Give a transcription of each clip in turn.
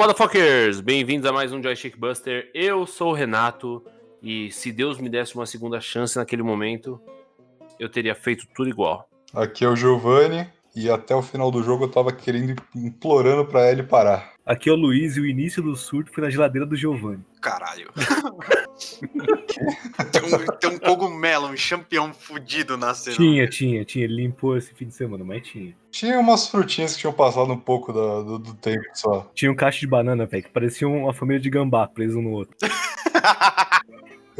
Motherfuckers! Bem-vindos a mais um Joystick Buster. Eu sou o Renato e se Deus me desse uma segunda chance naquele momento, eu teria feito tudo igual. Aqui é o Giovanni e até o final do jogo eu tava querendo, implorando pra ele parar. Aqui é o Luiz e o início do surto foi na geladeira do Giovanni. Caralho. tem, um, tem um cogumelo, um champião fudido na cena. Tinha, tinha, tinha. Ele limpou esse fim de semana, mas tinha. Tinha umas frutinhas que tinham passado um pouco do, do, do tempo só. Tinha um cacho de banana, velho, que parecia uma família de gambá preso um no outro.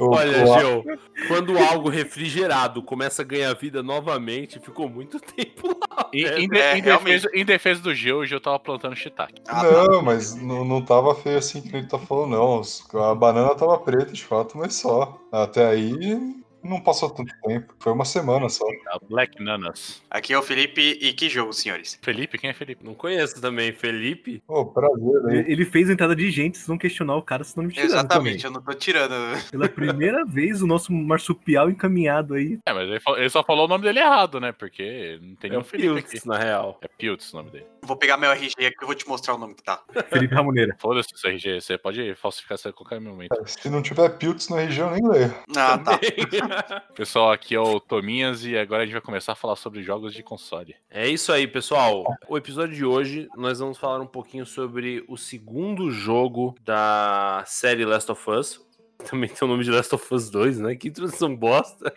Olha, Gil, quando algo refrigerado começa a ganhar vida novamente, ficou muito tempo lá. Em, de- É, em defesa, em defesa do Gil, o Gil tava plantando shiitake. Ah, tá. Não, mas não, não tava feio assim que ele tá falando, não. A banana tava preta, de fato, mas só. Até aí não passou tanto tempo. Foi uma semana só. A Black Nanas. Aqui é o Felipe e que jogo, senhores? Felipe? Quem é Felipe? Não conheço também, Felipe. Pô, prazer, né? Ele fez a entrada de gente, vocês vão questionar o cara, senão me tirando Exatamente, também. eu não tô tirando. Pela primeira vez, o nosso marsupial encaminhado aí. É, mas ele, só falou o nome dele errado, né? Porque não tem É nenhum o Felipe Piltz, aqui. na real. É Piltz o nome dele. Vou pegar meu RG aqui que eu vou te mostrar o nome que tá. Felipe Ramoneira. Foda-se esse RG, você pode falsificar isso a qualquer momento. Se não tiver Piltz na região, nem leio. Ah, tá. Pessoal, aqui é o Tominhas e agora a gente vai começar a falar sobre jogos de console. É isso aí, pessoal. O episódio de hoje nós vamos falar um pouquinho sobre o segundo jogo da série Last of Us. Também tem o nome de Last of Us 2, né? Que introdução bosta.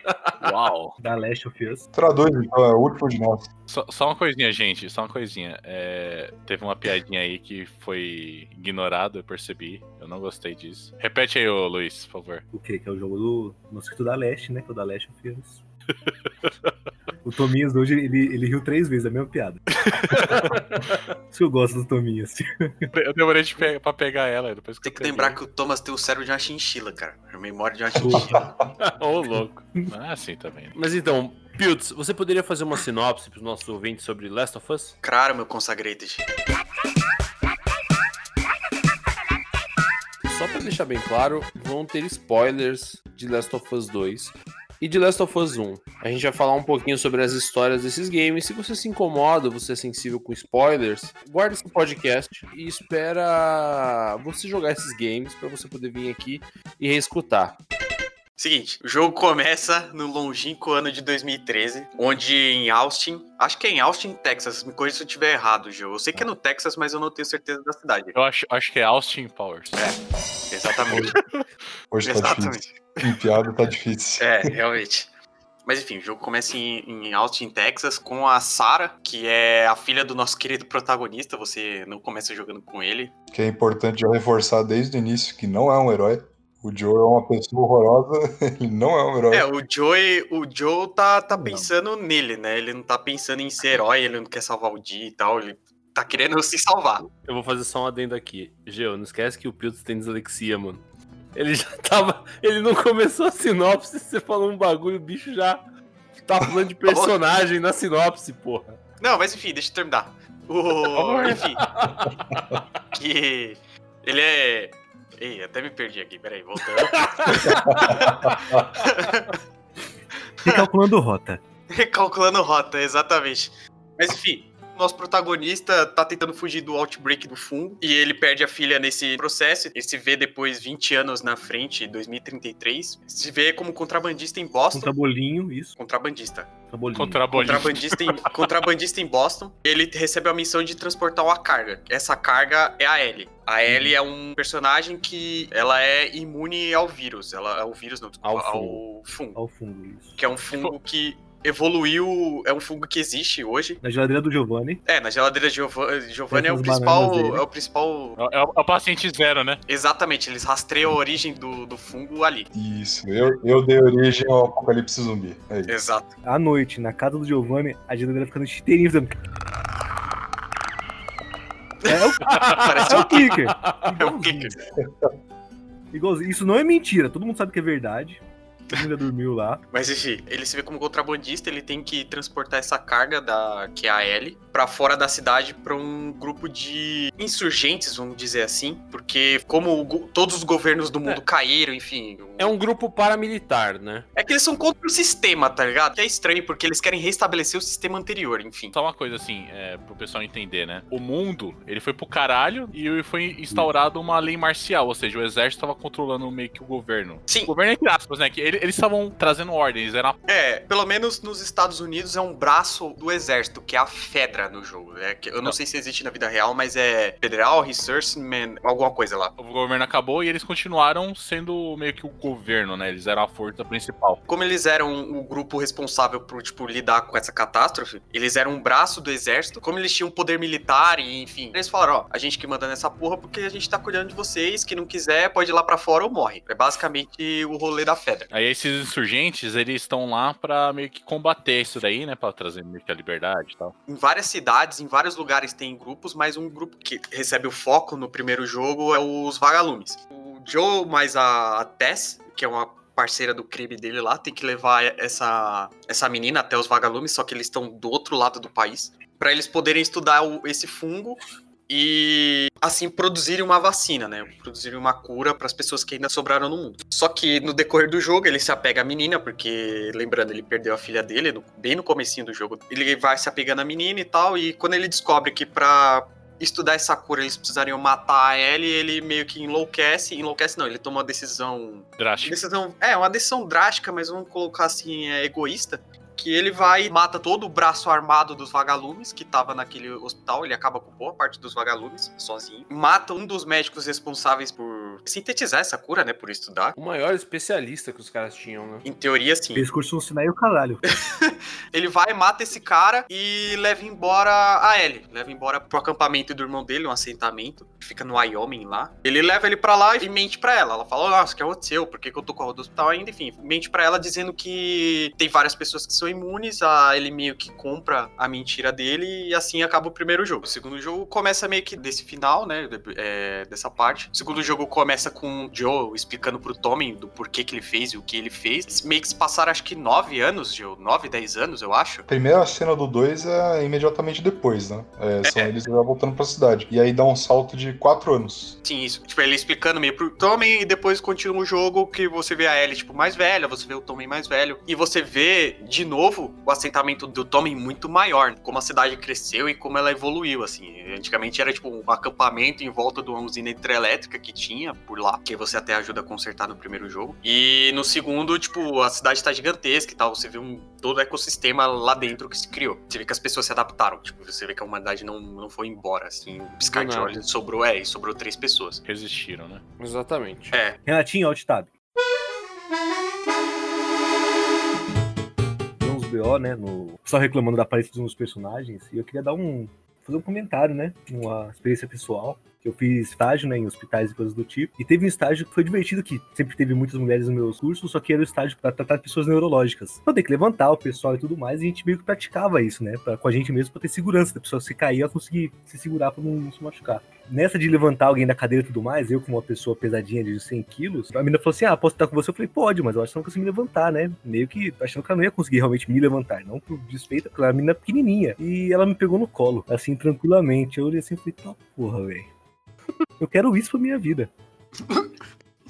Uau! Da Last of Us. Traduz, então, é o último de nós. Só, só uma coisinha, gente, só uma coisinha. É, teve uma piadinha aí que foi ignorada, eu percebi. Eu não gostei disso. Repete aí, ô Luiz, por favor. O quê? Que é o jogo do mosquito da Leste, né? Que é o da Last of Us. O Tominhas hoje, ele, ele riu três vezes, a mesma piada. Isso que eu gosto do Tominhas. Eu demorei de pe pra pegar ela, depois que Tem que peguei. lembrar que o Thomas tem o cérebro de uma chinchila, cara. A memória de uma chinchila. Ô, louco. Ah, assim também. Mas então, Piltz, você poderia fazer uma sinopse para os nossos ouvintes sobre Last of Us? Claro, meu consagrated. Só pra deixar bem claro, vão ter spoilers de Last of Us 2 e de Last of Us 1. A gente vai falar um pouquinho sobre as histórias desses games. Se você se incomoda, você é sensível com spoilers, guarda esse podcast e espera você jogar esses games pra você poder vir aqui e reescutar. Seguinte, o jogo começa no longínquo ano de 2013, onde em Austin, acho que é em Austin, Texas, me corrija se eu estiver errado, Gil. Eu sei que é no Texas, mas eu não tenho certeza da cidade. Eu acho, acho que é Austin Powers. Exatamente. Hoje tá difícil. Exatamente. Em piada tá difícil. É, realmente. Mas enfim, o jogo começa em, em Austin, Texas, com a Sarah, que é a filha do nosso querido protagonista. Você não começa jogando com ele. Que é importante já reforçar desde o início que não é um herói. O Joe é uma pessoa horrorosa, ele não é um herói. É, o Joe, o Joe tá, tá Não. pensando nele, né? Ele não tá pensando em ser herói, ele não quer salvar o Dee e tal. Ele tá querendo se salvar. Eu vou fazer só um adendo aqui. Geo, não esquece que o Piltz tem dislexia, mano. Ele já tava. Ele não começou a sinopse, você falou um bagulho, o bicho já tá falando de personagem na sinopse, porra. Não, mas enfim, deixa eu terminar. O, enfim. que ele é. Ei, até me perdi aqui, peraí, voltando. Recalculando rota. Recalculando rota, exatamente. Mas enfim, nosso protagonista tá tentando fugir do outbreak do fungo e ele perde a filha nesse processo. Ele se vê depois 20 anos na frente, 2033. Se vê como contrabandista em Boston. Contrabolinho, isso. Contrabandista. Contrabolinho. Contrabandista em, contrabandista em Boston. Ele recebe a missão de transportar uma carga. Essa carga é a Ellie. A Ellie é um personagem que ela é imune ao vírus. Ela ao vírus não, desculpa, Ao ao fungo. Ao isso. Que é um fungo que evoluiu, é um fungo que existe hoje. Na geladeira do Giovanni. É, na geladeira de Giova- Giovanni é o Essas principal, é o principal, É, é o, é o paciente zero, né? exatamente, eles rastreiam a origem do, do fungo ali. Isso, eu, eu dei origem ao apocalipse zumbi. É isso. Exato. À noite, na casa do Giovanni, a geladeira ficando chiteirinha, fazendo... É o, Parece é o clicker. é um clicker. Igualzinho. Isso não é mentira, todo mundo sabe que é verdade. Já dormiu lá. Mas enfim, ele se vê como contrabandista, ele tem que transportar essa carga da que é a L pra fora da cidade pra um grupo de insurgentes, vamos dizer assim, porque como o todos os governos do mundo É. caíram, enfim, É um grupo paramilitar, né? é que eles são contra o sistema, tá ligado? Que é estranho porque eles querem restabelecer o sistema anterior, enfim. Só uma coisa assim, é, pro pessoal entender, né? O mundo, ele foi pro caralho e foi instaurado uma lei marcial, ou seja, o exército tava controlando meio que o governo. Sim. O governo entre aspas, né? Que ele- eles estavam trazendo ordens, era É, pelo menos nos Estados Unidos é um braço do exército, que é a FEDRA no jogo. É, que eu não Não. sei se existe na vida real, mas é Federal Resourceman, alguma coisa lá. o governo acabou e eles continuaram sendo meio que o governo, né? Eles eram a força principal. Como eles eram o grupo responsável por, tipo, lidar com essa catástrofe, eles eram um braço do exército, como eles tinham poder militar e, enfim, eles falaram, ó, a gente que manda nessa porra porque a gente tá cuidando de vocês, que não quiser pode ir lá pra fora ou morre. É basicamente o rolê da FEDRA. Aí esses insurgentes, eles estão lá pra meio que combater isso daí, né? Pra trazer meio que a liberdade e tal. Em várias cidades, em vários lugares tem grupos, mas um grupo que recebe o foco no primeiro jogo é os vagalumes. O Joe mais a Tess, que é uma parceira do crime dele lá, tem que levar essa, essa menina até os vagalumes, só que eles estão do outro lado do país, Pra eles poderem estudar o- esse fungo e assim produzirem uma vacina, né? Produzirem uma cura para as pessoas que ainda sobraram no mundo. Só que no decorrer do jogo ele se apega à menina, porque lembrando, ele perdeu a filha dele no- bem no comecinho do jogo. Ele vai se apegando à menina e tal, e quando ele descobre que pra estudar essa cura eles precisariam matar a Ellie, ele meio que enlouquece, enlouquece não, ele toma uma decisão Drástico. decisão, é, uma decisão drástica, mas vamos colocar assim, é, egoísta. Que ele vai e mata todo o braço armado dos vagalumes que tava naquele hospital. Ele acaba com boa parte dos vagalumes sozinho. Mata um dos médicos responsáveis por sintetizar essa cura, né? Por estudar. O maior especialista que os caras tinham, né? Em teoria, sim. Curso no Sinai e o caralho. Ele vai, mata esse cara e leva embora a Ellie. Leva embora pro acampamento do irmão dele, um assentamento. Que fica no Wyoming lá. Ele leva ele pra lá e mente pra ela. Ela fala, nossa, o que aconteceu? Por que, que eu tô com a do hospital ainda? Enfim, mente pra ela dizendo que tem várias pessoas que são imunes. A ele meio que compra a mentira dele e assim acaba o primeiro jogo. O segundo jogo começa meio que desse final, né? de- é, dessa parte. O segundo jogo começa com o Joe explicando pro Tommy do porquê que ele fez e o que ele fez. Meio que se passaram acho que nove anos, Joe. Nove, dez anos, eu acho. A primeira cena do 2 é imediatamente depois, né? É, são eles já voltando pra cidade. E aí dá um salto de 4 anos. Sim, isso. Tipo, ele explicando meio pro Tommen e depois continua o jogo que você vê a Ellie, tipo, mais velha, você vê o Tommen mais velho. E você vê, de novo, o assentamento do Tommen muito maior. Como a cidade cresceu e como ela evoluiu, assim. Antigamente era, tipo, um acampamento em volta de uma usina hidrelétrica que tinha por lá, que você até ajuda a consertar no primeiro jogo. E no segundo, tipo, a cidade tá gigantesca e tal. Você vê um, todo o ecossistema lá dentro que se criou. Você vê que as pessoas se adaptaram. Tipo, você vê que a humanidade não, não foi embora, assim. Um piscar de olhos sobrou, é, e sobrou três pessoas. Resistiram, né? Exatamente. É, Renatinho, alt tab. Tem uns BO, né? No... Só reclamando da aparência dos personagens. E eu queria dar um. fazer um comentário, né? Uma experiência pessoal. Que eu fiz estágio, né, em hospitais e coisas do tipo. E teve um estágio que foi divertido, que sempre teve muitas mulheres nos meus cursos, só que era o estágio pra tratar pessoas neurológicas. Então tem que levantar o pessoal e tudo mais, e a gente meio que praticava isso, né? Pra, com a gente mesmo pra ter segurança, da pessoa se cair, ela conseguir se segurar pra não, não se machucar. Nessa de levantar alguém da cadeira e tudo mais, eu, como uma pessoa pesadinha de 100 quilos, a menina falou assim: Ah, posso estar com você? Eu falei: Pode, mas eu acho que não consigo me levantar, né? Meio que achando que ela não ia conseguir realmente me levantar, não por despeito, porque ela é uma menina pequenininha. E ela me pegou no colo, assim, tranquilamente. Eu olhei assim e falei: Tá porra, velho. Eu quero isso pra minha vida.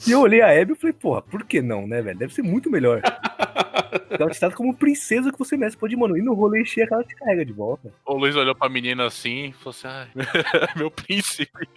E eu olhei a Abby e falei: Porra, por que não, né, velho? Deve ser muito melhor. Ela te trata como princesa que você merece. Pode, mano, ir no rolê que ela te carrega de volta. O Luiz olhou pra menina assim e falou assim: ai, meu príncipe.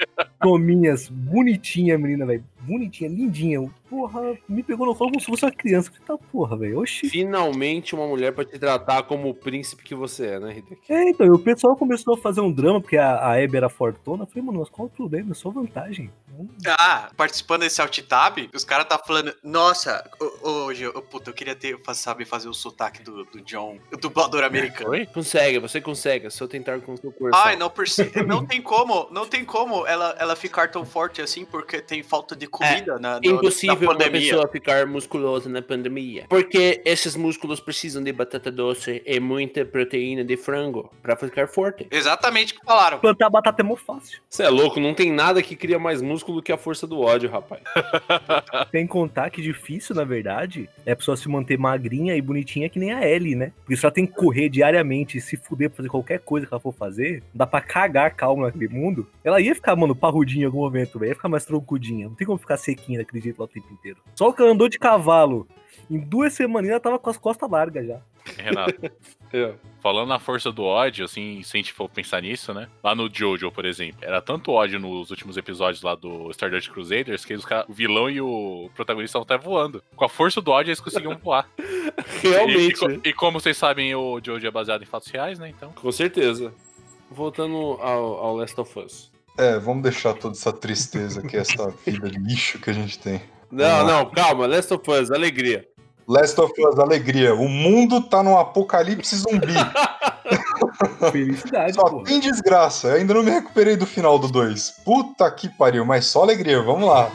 Tominhas, bonitinha, menina, velho. Bonitinha, lindinha. Porra, me pegou no colo como se fosse uma criança. Falei, tá porra, velho. Oxi. Finalmente uma mulher pra te tratar como o príncipe que você é, né, Hideki? É, então, e o pessoal começou a fazer um drama, porque a, a Abby era fortuna. Eu falei, mano, mas qual o problema? É só vantagem. Hum, Ah, participando desse alt tab, os caras tá falando, nossa, hoje, eu, puta, eu queria ter, saber fazer o sotaque do, do John, o dublador americano. Oi? Consegue, você consegue, é só tentar com o seu coração. Ai, não perce... não tem como, não tem como ela, ela ficar tão forte assim porque tem falta de comida na, no, Impossível na uma pandemia. pessoa ficar musculosa na pandemia. Porque esses músculos precisam de batata doce e muita proteína de frango pra ficar forte. Exatamente o que falaram. Plantar batata é mó fácil. Você é louco, não tem nada que cria mais músculo que a força do ódio, rapaz. Sem contar que difícil, na verdade, é a pessoa se manter magrinha e bonitinha que nem a Ellie, né? Porque se ela tem que correr diariamente e se fuder pra fazer qualquer coisa que ela for fazer, não dá pra cagar calma naquele mundo. Ela ia ficar, mano, parrudinha em algum momento, velho. Ia ficar mais troncudinha. Não tem como ficar sequinha daquele jeito lá o tempo inteiro. Só que ela andou de cavalo. Em duas semaninhas ela tava com as costas largas já. Renato, É. falando na força do ódio, assim, se a gente for pensar nisso, né? Lá no Jojo, por exemplo, era tanto ódio nos últimos episódios lá do Stardust Crusaders que os cara- o vilão e o protagonista estavam até voando. Com a força do ódio, eles conseguiam voar. Realmente. E, e co- e como vocês sabem, o Jojo é baseado em fatos reais, né? Então. Com certeza. Voltando ao, ao Last of Us. É, vamos deixar toda essa tristeza aqui, essa vida de lixo que a gente tem. Não, não, calma. Last of Us, alegria. Last of Us, alegria. O mundo tá num apocalipse zumbi. Felicidade, Só pô. tem desgraça. Eu ainda não me recuperei do final do 2. Puta que pariu, mas só alegria. Vamos lá.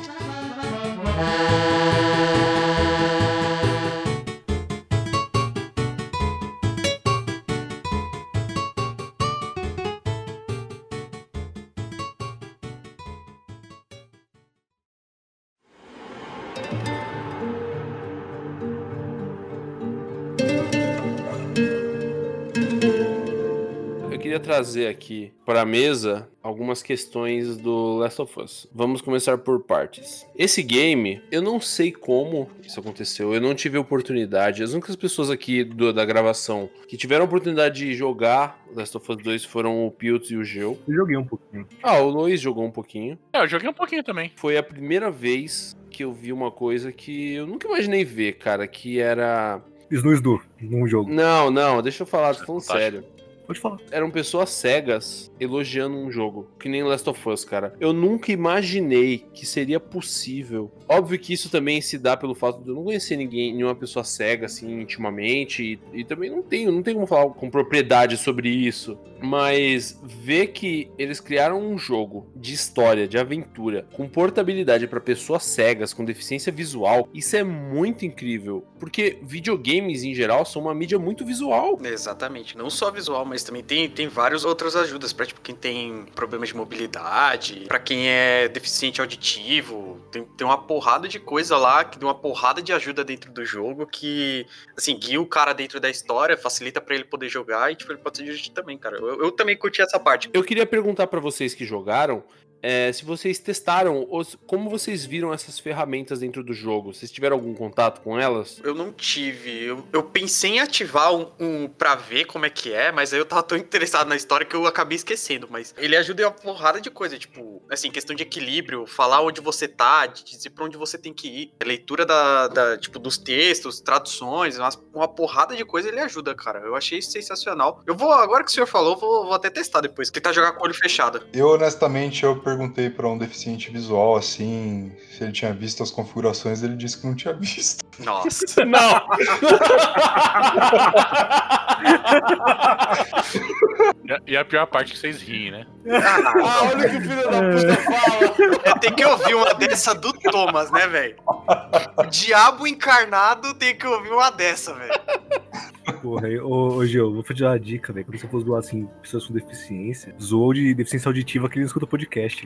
Trazer aqui para a mesa algumas questões do Last of Us. Vamos começar por partes. Esse game, eu não sei como isso aconteceu, eu não tive oportunidade. As únicas pessoas aqui do- da gravação que tiveram a oportunidade de jogar Last of Us 2 foram o Piltz e o Geu. Eu joguei um pouquinho. Ah, o Luiz jogou um pouquinho. É, eu joguei um pouquinho também. Foi a primeira vez que eu vi uma coisa que eu nunca imaginei ver, cara, que era... Snooze do num jogo. Não, não, deixa eu falar, tô falando Fantástico. sério. Pode falar. eram pessoas cegas elogiando um jogo, que nem Last of Us, cara. Eu nunca imaginei que seria possível. Óbvio que isso também se dá pelo fato de eu não conhecer ninguém, nenhuma pessoa cega assim intimamente e, e também não tenho, não tenho como falar com propriedade sobre isso, mas ver que eles criaram um jogo de história, de aventura, com portabilidade para pessoas cegas com deficiência visual, isso é muito incrível, porque videogames em geral são uma mídia muito visual. Exatamente. Não só visual, mas também tem, tem várias outras ajudas pra tipo, quem tem problemas de mobilidade, pra quem é deficiente auditivo. Tem, tem uma porrada de coisa lá, que tem uma porrada de ajuda dentro do jogo que, assim, guia o cara dentro da história, facilita pra ele poder jogar e, tipo, ele pode se divertir também, cara. Eu, eu também curti essa parte. Eu queria perguntar pra vocês que jogaram é, se vocês testaram, ou se- como vocês viram essas ferramentas dentro do jogo. Vocês tiveram algum contato com elas? Eu não tive. Eu, eu pensei em ativar um, um pra ver como é que é, mas aí eu tava tão interessado na história que eu acabei esquecendo. Mas ele ajuda em uma porrada de coisa, tipo, assim, questão de equilíbrio, falar onde você tá, de dizer pra onde você tem que ir. Leitura da, da, tipo, dos textos, traduções, umas- uma porrada de coisa ele ajuda, cara. Eu achei isso sensacional. Eu vou, agora que o senhor falou, vou, vou até testar depois, tá jogar com o olho fechado. Eu, honestamente, eu perguntei pra um deficiente visual, assim, se ele tinha visto as configurações, ele disse que não tinha visto. Nossa. Não! E a- pior parte é que vocês riem, né? ah, olha o que o filho da puta fala! É, tem que ouvir uma dessa do Thomas, né, velho? Diabo encarnado tem que ouvir uma dessa, velho. Porra, ô, ô Gil, vou te dar uma dica, velho. Quando você for zoar assim, pessoas com deficiência, zoou de deficiência auditiva que ele não escuta podcast.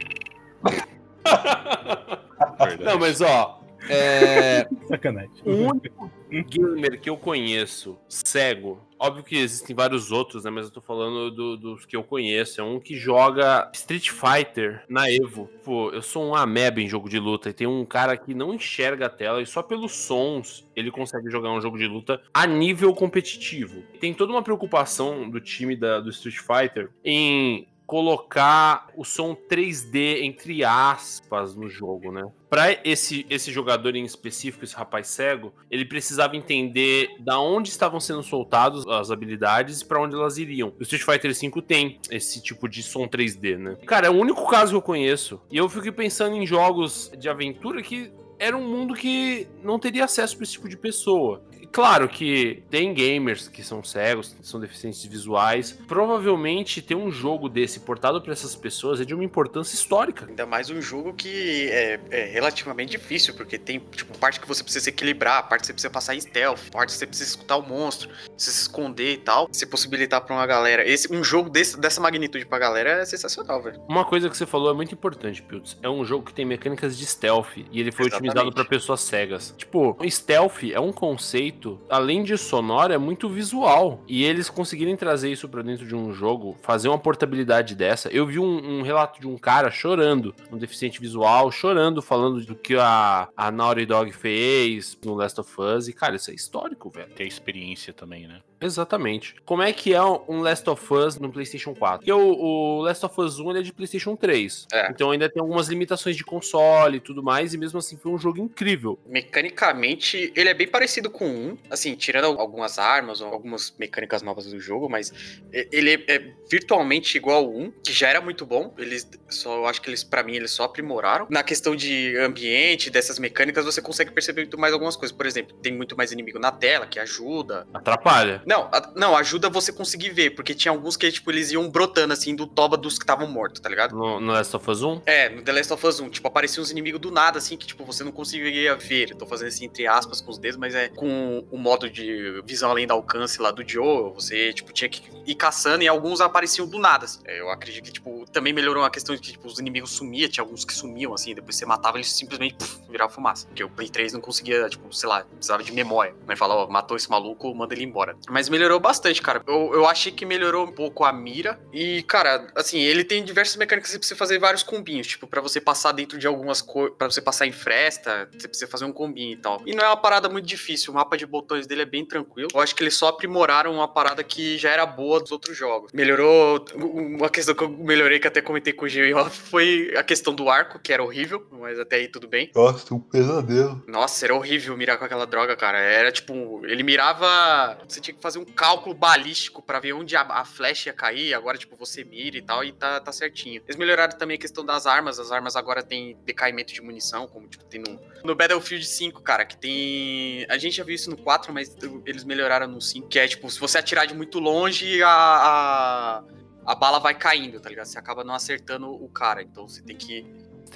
Não, mas ó, é, Sacanagem. o único gamer que eu conheço cego, óbvio que existem vários outros, né? Mas eu tô falando do- dos que eu conheço. É um que joga Street Fighter na Evo. Pô, eu sou um ameba em jogo de luta e tem um cara que não enxerga a tela e só pelos sons ele consegue jogar um jogo de luta a nível competitivo. Tem toda uma preocupação do time da- do Street Fighter em colocar o som 3D entre aspas no jogo, né? Para esse esse jogador em específico, esse rapaz cego, ele precisava entender da onde estavam sendo soltados as habilidades e para onde elas iriam. O Street Fighter V tem esse tipo de som 3D, né? Cara, é o único caso que eu conheço. E eu fiquei pensando em jogos de aventura que era um mundo que não teria acesso para esse tipo de pessoa. Claro que tem gamers que são cegos, que são deficientes visuais. Provavelmente ter um jogo desse portado para essas pessoas é de uma importância histórica. Ainda mais um jogo que é, é relativamente difícil, porque tem, tipo, parte que você precisa se equilibrar, parte que você precisa passar em stealth, parte que você precisa escutar o monstro, se esconder e tal. Se possibilitar pra uma galera. Esse, um jogo desse, dessa magnitude pra galera é sensacional, velho. Uma coisa que você falou é muito importante, Piltz. É um jogo que tem mecânicas de stealth e ele foi Exatamente. otimizado para pessoas cegas. Tipo, stealth é um conceito, além de sonoro, é muito visual. E eles conseguirem trazer isso pra dentro de um jogo, fazer uma portabilidade dessa. Eu vi um, um relato de um cara chorando, um deficiente visual, chorando, falando do que a, a Naughty Dog fez no Last of Us. E, cara, isso é histórico, velho. Ter experiência também, né? Exatamente. Como é que é um Last of Us no PlayStation 4? Porque o, o Last of Us 1 ele é de PlayStation 3. É. Então ainda tem algumas limitações de console e tudo mais, e mesmo assim foi um jogo incrível. Mecanicamente, ele é bem parecido com um, assim, tirando algumas armas ou algumas mecânicas novas do jogo, mas ele é, é virtualmente igual ao um, que já era muito bom. Eles só, eu acho que eles, para mim, eles só aprimoraram. Na questão de ambiente, dessas mecânicas, você consegue perceber muito mais algumas coisas. Por exemplo, tem muito mais inimigo na tela, que ajuda. Atrapalha. Não, a- não, ajuda você conseguir ver, porque tinha alguns que, tipo, eles iam brotando, assim, do toba dos que estavam mortos, tá ligado? No, no Last of Us 1. É, no The Last of Us 1, tipo, apareciam uns inimigos do nada, assim, que, tipo, você não conseguia ver. Eu tô fazendo assim, entre aspas, com os dedos, mas é com o modo de visão além do alcance lá do Joe, você, tipo, tinha que ir caçando e alguns apareciam do nada, assim. É, Eu acredito que, tipo, também melhorou a questão de que, tipo, os inimigos sumiam, tinha alguns que sumiam, assim, depois você matava, eles simplesmente puf, viravam fumaça. Porque o Play 3 não conseguia, tipo, sei lá, precisava de memória. Mas fala, ó, matou esse maluco, manda ele embora. Mas melhorou bastante, cara. Eu, eu achei que melhorou um pouco a mira. E, cara, assim, ele tem diversas mecânicas que você precisa fazer vários combinhos. Tipo, pra você passar dentro de algumas coisas. Pra você passar em fresta, você precisa fazer um combinho e tal. E não é uma parada muito difícil. O mapa de botões dele é bem tranquilo. Eu acho que eles só aprimoraram uma parada que já era boa dos outros jogos. Melhorou. Uma questão que eu melhorei, que até comentei com o Gil foi a questão do arco, que era horrível. Mas até aí tudo bem. Nossa, um pesadelo. Nossa, era horrível mirar com aquela droga, cara. Era tipo, ele mirava. Você tinha que fazer um cálculo balístico pra ver onde a, a flecha ia cair. Agora, tipo, você mira e tal, e tá, tá certinho. Eles melhoraram também a questão das armas. As armas agora tem decaimento de munição, como tipo, tem no, no Battlefield 5, cara, que tem. A gente já viu isso no 4, mas eles melhoraram no 5. Que é tipo, se você atirar de muito longe, a. a... a bala vai caindo, tá ligado? Você acaba não acertando o cara. Então você tem que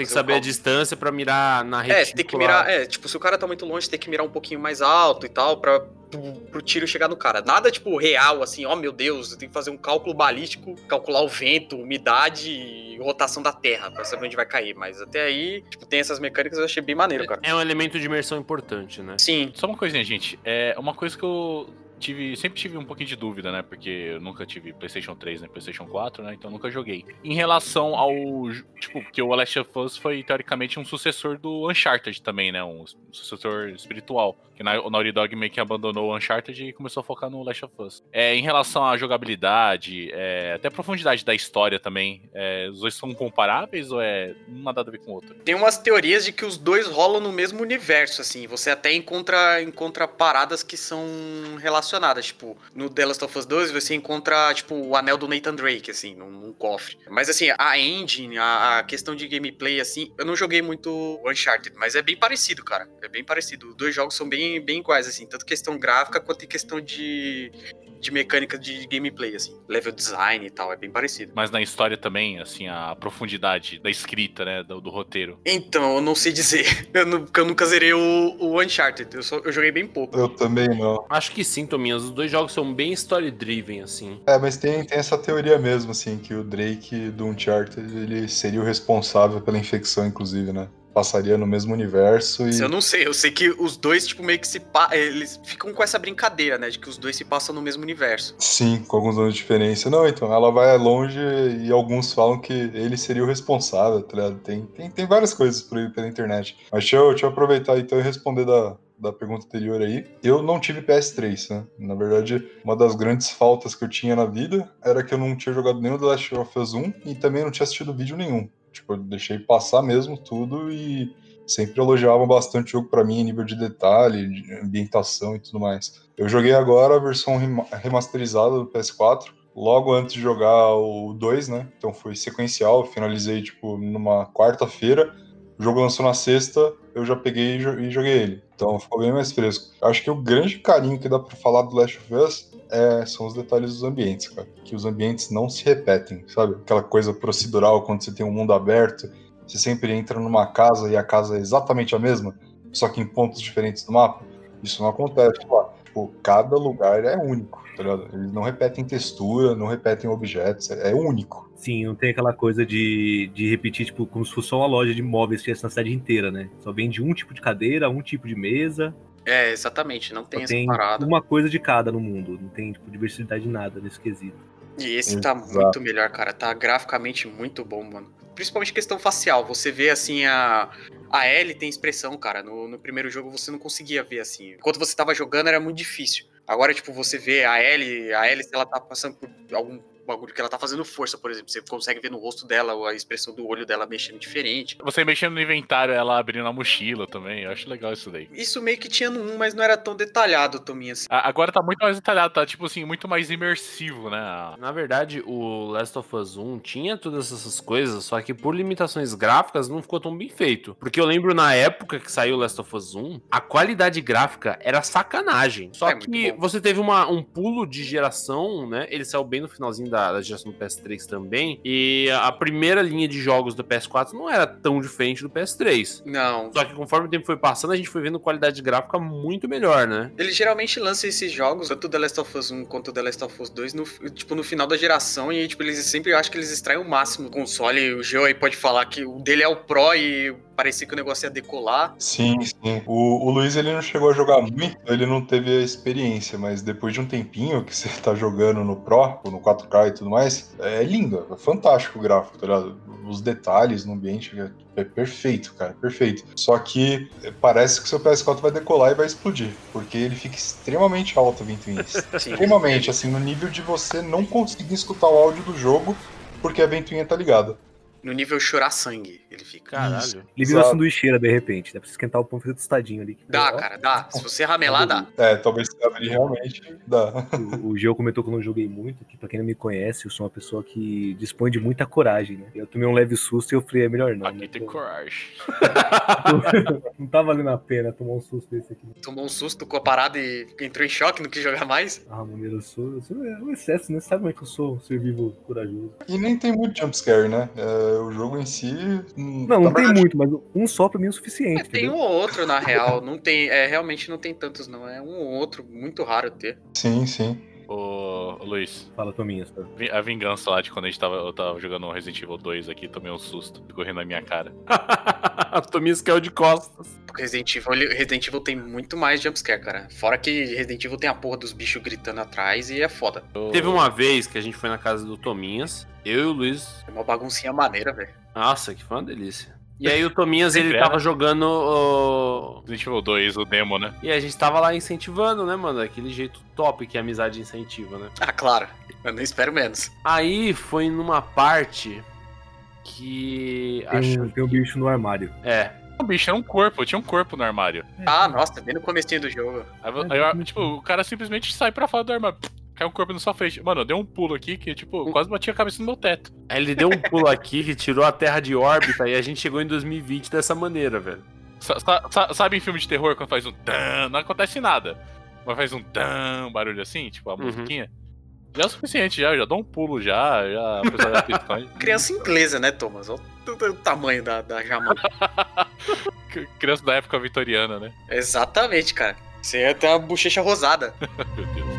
tem que saber a distância pra mirar na rede. É, você tem que mirar. É, tipo, se o cara tá muito longe, tem que mirar um pouquinho mais alto e tal, pra, pro, tiro chegar no cara. Nada, tipo, real, assim, ó meu Deus, eu tenho que fazer um cálculo balístico, calcular o vento, umidade e rotação da terra, pra saber onde vai cair. Mas até aí, tipo, tem essas mecânicas, eu achei bem maneiro, cara. É um elemento de imersão importante, né? Sim, Só uma coisinha, gente. É uma coisa que eu tive, sempre tive um pouquinho de dúvida, né? Porque eu nunca tive PlayStation 3, né? PlayStation 4, né? Então nunca joguei. Em relação ao. Tipo, que o Last of Us foi teoricamente um sucessor do Uncharted também, né? Um sucessor espiritual. Que o Naughty Dog meio que abandonou o Uncharted e começou a focar no Last of Us. É, em relação à jogabilidade, é, até a profundidade da história também, é, os dois são comparáveis ou é nada a ver com o outro? tem umas teorias de que os dois rolam no mesmo universo, assim. Você até encontra, encontra paradas que são relacionadas. Tipo, no The Last of Us 2, você encontra, tipo, o anel do Nathan Drake, assim, num, num cofre. Mas, assim, a engine, a, a questão de gameplay, assim, eu não joguei muito Uncharted, mas é bem parecido, cara. É bem parecido. Os dois jogos são bem, bem iguais, assim. Tanto questão gráfica quanto em questão de, de mecânica de gameplay, assim. Level design e tal, é bem parecido. Mas na história também, assim, a profundidade da escrita, né? Do, do roteiro. Então, eu não sei dizer. Eu, porque eu nunca zerei o, o Uncharted. Eu, só, eu joguei bem pouco. Eu também não. Acho que sim, Tominhas. Os dois jogos são bem story-driven, assim. É, mas tem, tem essa teoria mesmo, assim, que o Drake do Uncharted, ele seria o responsável pela infecção, inclusive, né? Passaria no mesmo universo e... Eu não sei, eu sei que os dois, tipo, meio que se. pa- Eles ficam com essa brincadeira, né? De que os dois se passam no mesmo universo. Sim, com alguns anos de diferença. Não, então, ela vai longe e alguns falam que ele seria o responsável, tá ligado? Tem, tem, tem várias coisas por pela internet. Mas deixa eu, deixa eu aproveitar então e responder da, da pergunta anterior aí. Eu não tive PS3, né? Na verdade, uma das grandes faltas que eu tinha na vida era que eu não tinha jogado nenhum The Last of Us 1 e também não tinha assistido vídeo nenhum. Tipo, eu deixei passar mesmo tudo e sempre elogiavam bastante o jogo pra mim, em nível de detalhe, de ambientação e tudo mais. Eu joguei agora a versão rema- remasterizada do PS4, logo antes de jogar o 2, né? Então foi sequencial, finalizei tipo numa quarta-feira. O jogo lançou na sexta, eu já peguei e joguei ele. Então ficou bem mais fresco. Acho que o grande carinho que dá pra falar do Last of Us é, são os detalhes dos ambientes, cara. Que os ambientes não se repetem, sabe? Aquela coisa procedural quando você tem um mundo aberto, você sempre entra numa casa e a casa é exatamente a mesma, só que em pontos diferentes do mapa. Isso não acontece lá. Tipo, cada lugar é único, tá ligado? Eles não repetem textura, não repetem objetos, é, é único. Sim, não tem aquela coisa de, de repetir, tipo, como se fosse só uma loja de móveis que tivesse na cidade inteira, né? Só vende um tipo de cadeira, um tipo de mesa. É, exatamente, não tem Só essa tem parada. uma coisa de cada no mundo. Não tem, tipo, diversidade de nada nesse quesito. E esse tá Exato. muito melhor, cara. Tá graficamente muito bom, mano. Principalmente questão facial. Você vê assim a. A Ellie tem expressão, cara. No, no primeiro jogo você não conseguia ver assim. Enquanto você tava jogando era muito difícil. Agora, tipo, você vê a Ellie, a Ellie, se ela tá passando por algum bagulho que ela tá fazendo força, por exemplo, você consegue ver no rosto dela a expressão do olho dela mexendo diferente. Você mexendo no inventário, ela abrindo a mochila também. Eu acho legal isso daí. Isso meio que tinha no 1, mas não era tão detalhado, Tominha. assim. Agora tá muito mais detalhado, tá tipo assim, muito mais imersivo, né? Na verdade, o Last of Us 1 tinha todas essas coisas, só que por limitações gráficas não ficou tão bem feito. Porque eu lembro na época que saiu o Last of Us 1, a qualidade gráfica era sacanagem. Só É, que bom. você teve uma- um pulo de geração, né? Ele saiu bem no finalzinho da, da geração do PS3 também. E a primeira linha de jogos do PS4 não era tão diferente do PS3. Não. Só que conforme o tempo foi passando, a gente foi vendo qualidade gráfica muito melhor, né? Eles geralmente lançam esses jogos, tanto The Last of Us 1 quanto The Last of Us 2, no, tipo, no final da geração, e tipo, eles sempre eu acho que eles extraem o máximo do console. O Geo aí pode falar que o dele é o Pro e parecia que o negócio ia decolar. Sim, sim. O, o Luiz ele não chegou a jogar muito, ele não teve a experiência, mas depois de um tempinho que você tá jogando no Pro, ou no 4K e tudo mais, é lindo, é fantástico o gráfico, tá ligado? Os detalhes no ambiente é, é perfeito, cara, perfeito. Só que é, parece que o seu PS4 vai decolar e vai explodir, porque ele fica extremamente alto, ventoinhas. Sim. extremamente, assim, no nível de você não conseguir escutar o áudio do jogo porque a ventoinha tá ligada. No nível chorar sangue, ele fica. Caralho. Ele vira uma sanduicheira, de repente. Dá pra esquentar o pão fica tostadinho ali. Dá, Ó, cara, dá. Se você ramelar, dá. É, talvez se abrir realmente dá. O, o Geo comentou que eu não joguei muito, que pra quem não me conhece, eu sou uma pessoa que dispõe de muita coragem, né? Eu tomei um leve susto e eu falei, é melhor não. Aqui né? tem coragem. não tá valendo a pena tomar um susto desse aqui. Tomou um susto com a parada e entrou em choque, não quis jogar mais. Ah, maneiro, eu sou, eu sou é um excesso, né? Sabe como é que eu sou um ser vivo corajoso? E nem tem muito jumpscare, né? É, o jogo em si. Não, não tem barato. muito, mas um só pra mim é o É, suficiente. tem um ou outro, na real. Não tem. É, realmente não tem tantos, não. É um ou outro, muito raro ter. Sim, sim. Ô, Luiz, Fala, Tominha. Vi- a vingança lá de quando a gente tava, eu tava jogando Resident Evil 2 aqui, tomei um susto, correndo na minha cara. A Tominhas caiu de costas. Porque Resident Evil, Resident Evil tem muito mais jumpscare, cara. Fora que Resident Evil tem a porra dos bichos gritando atrás e é foda. Eu- Teve uma vez que a gente foi na casa do Tominhas, eu e o Luiz. É uma baguncinha maneira, velho. Nossa, que foi uma delícia. E aí o Tominhas, ele tava jogando. ó, Resident Evil 2, o demo, né? E a gente tava lá incentivando, né, mano? Aquele jeito top que a amizade incentiva, né? Ah, claro. Eu não espero menos. Aí foi numa parte que. Tem, acho tem um bicho no armário. É. O bicho era um corpo, tinha um corpo no armário. Ah, nossa, bem no comecinho do jogo. Aí, aí tipo, o cara simplesmente sai pra fora do armário. Cai um corpo na sua frente. Mano, eu dei um pulo aqui que, tipo, quase bati a cabeça no meu teto. Aí ele deu um pulo aqui que tirou a Terra de órbita e a gente chegou em 2020 dessa maneira, velho. Sa- sa- sa- sabe em filme de terror quando faz um tan, não acontece nada. Mas faz um tan, um barulho assim, tipo a Uhum. musiquinha. Já é o suficiente, já, já dou um pulo já, já a pessoa já piscando. Criança inglesa, né, Thomas? Olha o, tamanho da, da jamada. Criança da época vitoriana, né? Exatamente, cara. Você ia ter uma bochecha rosada. Meu Deus.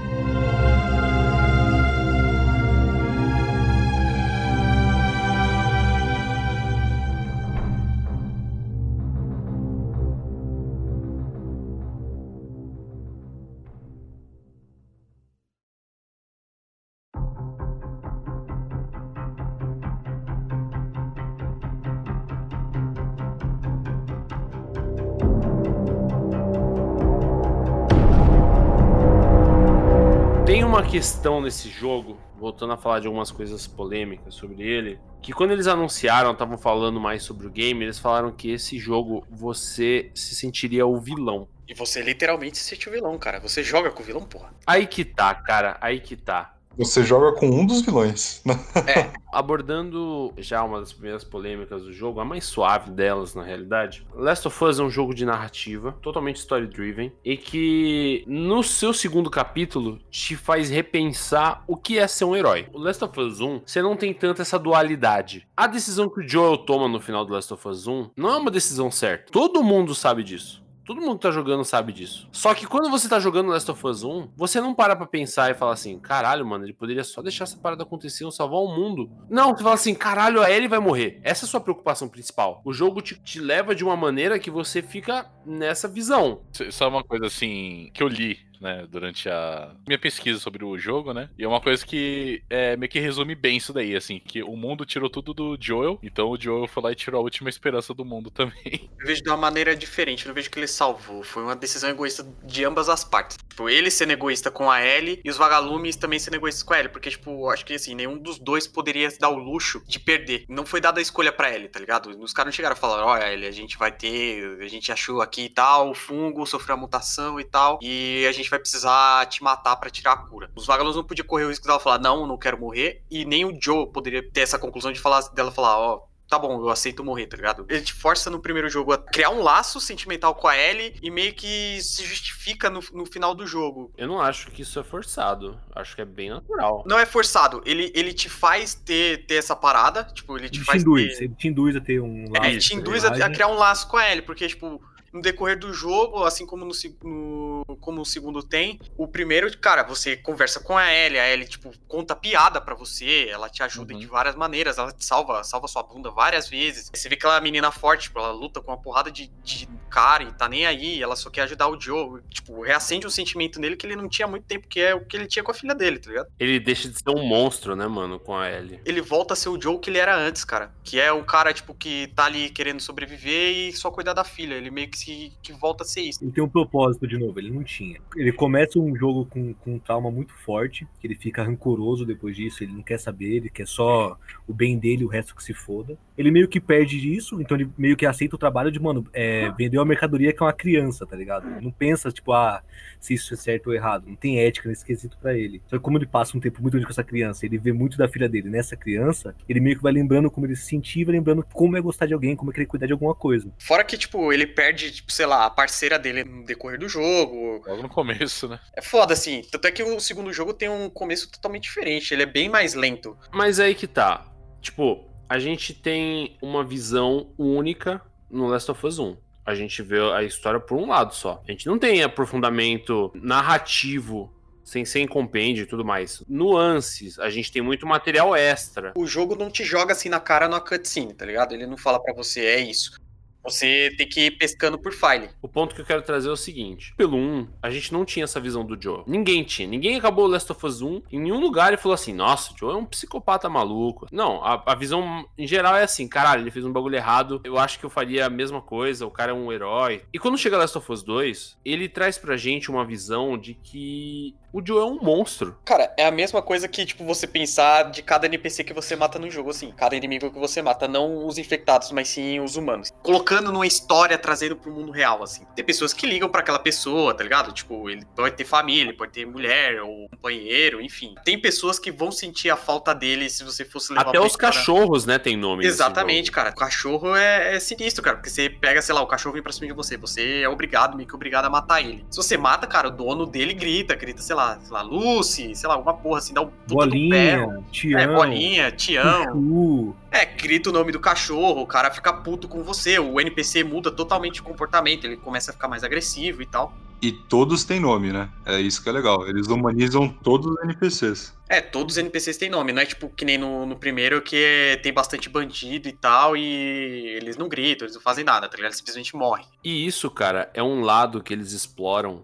Questão nesse jogo, voltando a falar de algumas coisas polêmicas sobre ele, que quando eles anunciaram, estavam falando mais sobre o game, eles falaram que esse jogo você se sentiria o vilão. E você literalmente se sente o vilão, cara. Você joga com o vilão, porra. Aí que tá, cara, aí que tá. Você joga com um dos vilões. É, abordando já uma das primeiras polêmicas do jogo, a mais suave delas na realidade. Last of Us é um jogo de narrativa, totalmente story-driven, e que no seu segundo capítulo te faz repensar o que é ser um herói. O Last of Us 1, você não tem tanto essa dualidade. A decisão que o Joel toma no final do Last of Us 1 não é uma decisão certa. Todo mundo sabe disso. Todo mundo que tá jogando sabe disso. Só que quando você tá jogando Last of Us 1, você não para pra pensar e falar assim: caralho, mano, ele poderia só deixar essa parada acontecer e salvar o mundo. Não, você fala assim: caralho, a Ellie vai morrer. Essa é a sua preocupação principal. O jogo te, te leva de uma maneira que você fica nessa visão. Só uma coisa assim que eu li né, durante a minha pesquisa sobre o jogo, né? E é uma coisa que é, meio que resume bem isso daí, assim, que o mundo tirou tudo do Joel, então o Joel foi lá e tirou a última esperança do mundo também. Eu vejo de uma maneira diferente, eu não vejo que ele salvou. Foi uma decisão egoísta de ambas as partes. Tipo, ele sendo egoísta com a Ellie e os vagalumes também sendo egoístas com a Ellie. Porque, tipo, acho que assim, nenhum dos dois poderia dar o luxo de perder. Não foi dada a escolha pra Ellie, tá ligado? Os caras não chegaram a falar, olha, Ellie, a gente vai ter. A gente achou aqui e tal, o fungo sofreu a mutação e tal. E a gente vai precisar te matar pra tirar a cura. Os vagalumes não podiam correr o risco dela falar, não, não quero morrer. E nem o Joe poderia ter essa conclusão de falar dela falar, ó, tá bom, eu aceito morrer, tá ligado? Ele te força no primeiro jogo a criar um laço sentimental com a Ellie e meio que se justifica no, no final do jogo. Eu não acho que isso é forçado. Acho que é bem natural. Não é forçado, ele, ele te faz ter, ter essa parada, tipo, ele te Ele te faz induz, ter... ele te induz a ter um É, ele te induz a, a criar um laço com a Ellie, porque, tipo, no decorrer do jogo, assim como no, no- como o segundo tem, o primeiro, cara, você conversa com a Ellie, a Ellie, tipo, conta piada pra você, ela te ajuda Uhum. de várias maneiras, ela te salva, salva sua bunda várias vezes. Você vê que ela é uma menina forte, tipo, ela luta com uma porrada de, de cara e tá nem aí, ela só quer ajudar o Joe, tipo, reacende um sentimento nele que ele não tinha há muito tempo, que é o que ele tinha com a filha dele, tá ligado? Ele deixa de ser um monstro, né, mano, com a Ellie. ele volta a ser o Joe que ele era antes, cara. Que é o cara, tipo, que tá ali querendo sobreviver e só cuidar da filha. Ele meio que se que volta a ser isso. Ele tem um propósito de novo, ele não tinha. Ele começa um jogo com, com um trauma muito forte, que ele fica rancoroso depois disso, ele não quer saber, ele quer só o bem dele e o resto que se foda. Ele meio que perde disso, então ele meio que aceita o trabalho de, mano, é, vender uma mercadoria que é uma criança, tá ligado? Ele não pensa, tipo, ah, se isso é certo ou errado. Não tem ética nesse quesito pra ele. Só que como ele passa um tempo muito grande com essa criança, ele vê muito da filha dele nessa criança, ele meio que vai lembrando como ele se sentia, vai lembrando como é gostar de alguém, como é querer cuidar de alguma coisa. Fora que, tipo, ele perde, tipo, sei lá, a parceira dele no decorrer do jogo. Logo no começo, né? É foda, assim. Tanto é que o segundo jogo tem um começo totalmente diferente. Ele é bem mais lento. Mas aí que tá. Tipo, a gente tem uma visão única no Last of Us 1. A gente vê a história por um lado só. A gente não tem aprofundamento narrativo, sem ser em compêndio e tudo mais. Nuances, a gente tem muito material extra. O jogo não te joga assim na cara numa cutscene, tá ligado? Ele não fala pra você, é isso. Você tem que ir pescando por file. O ponto que eu quero trazer é o seguinte: pelo 1, a gente não tinha essa visão do Joe. Ninguém tinha. Ninguém acabou o Last of Us 1 em nenhum lugar e falou assim: nossa, o Joe é um psicopata maluco. Não, a, a visão em geral é assim: caralho, ele fez um bagulho errado. Eu acho que eu faria a mesma coisa. O cara é um herói. E quando chega Last of Us 2, ele traz pra gente uma visão de que o Joe é um monstro. Cara, é a mesma coisa que, tipo, você pensar de cada NPC que você mata no jogo, assim. Cada inimigo que você mata, não os infectados, mas sim os humanos. Colocando numa história, trazendo pro mundo real, assim. Tem pessoas que ligam pra aquela pessoa, tá ligado? Tipo, ele pode ter família, pode ter mulher, ou companheiro, enfim. Tem pessoas que vão sentir a falta dele se você fosse levar Até os história. cachorros, né, tem nome. nesse Exatamente, cara. O cachorro é, é sinistro, cara. Porque você pega, sei lá, o cachorro vem pra cima de você. Você é obrigado, meio que obrigado a matar ele. Se você mata, cara, o dono dele grita, grita, sei lá, sei lá, Lucy, sei lá, alguma porra assim, dá um puta do berro. Bolinha, Tião, É, bolinha, Tião. Chuchu. É, grita o nome do cachorro, o cara fica puto com você. O NPC muda totalmente de comportamento, ele começa a ficar mais agressivo e tal. E todos têm nome, né? É isso que é legal. Eles humanizam todos os NPCs. É, todos os NPCs têm nome, não é tipo que nem no, no primeiro que tem bastante bandido e tal, e eles não gritam, eles não fazem nada, tá ligado? Eles simplesmente morrem. E isso, cara, é um lado que eles exploram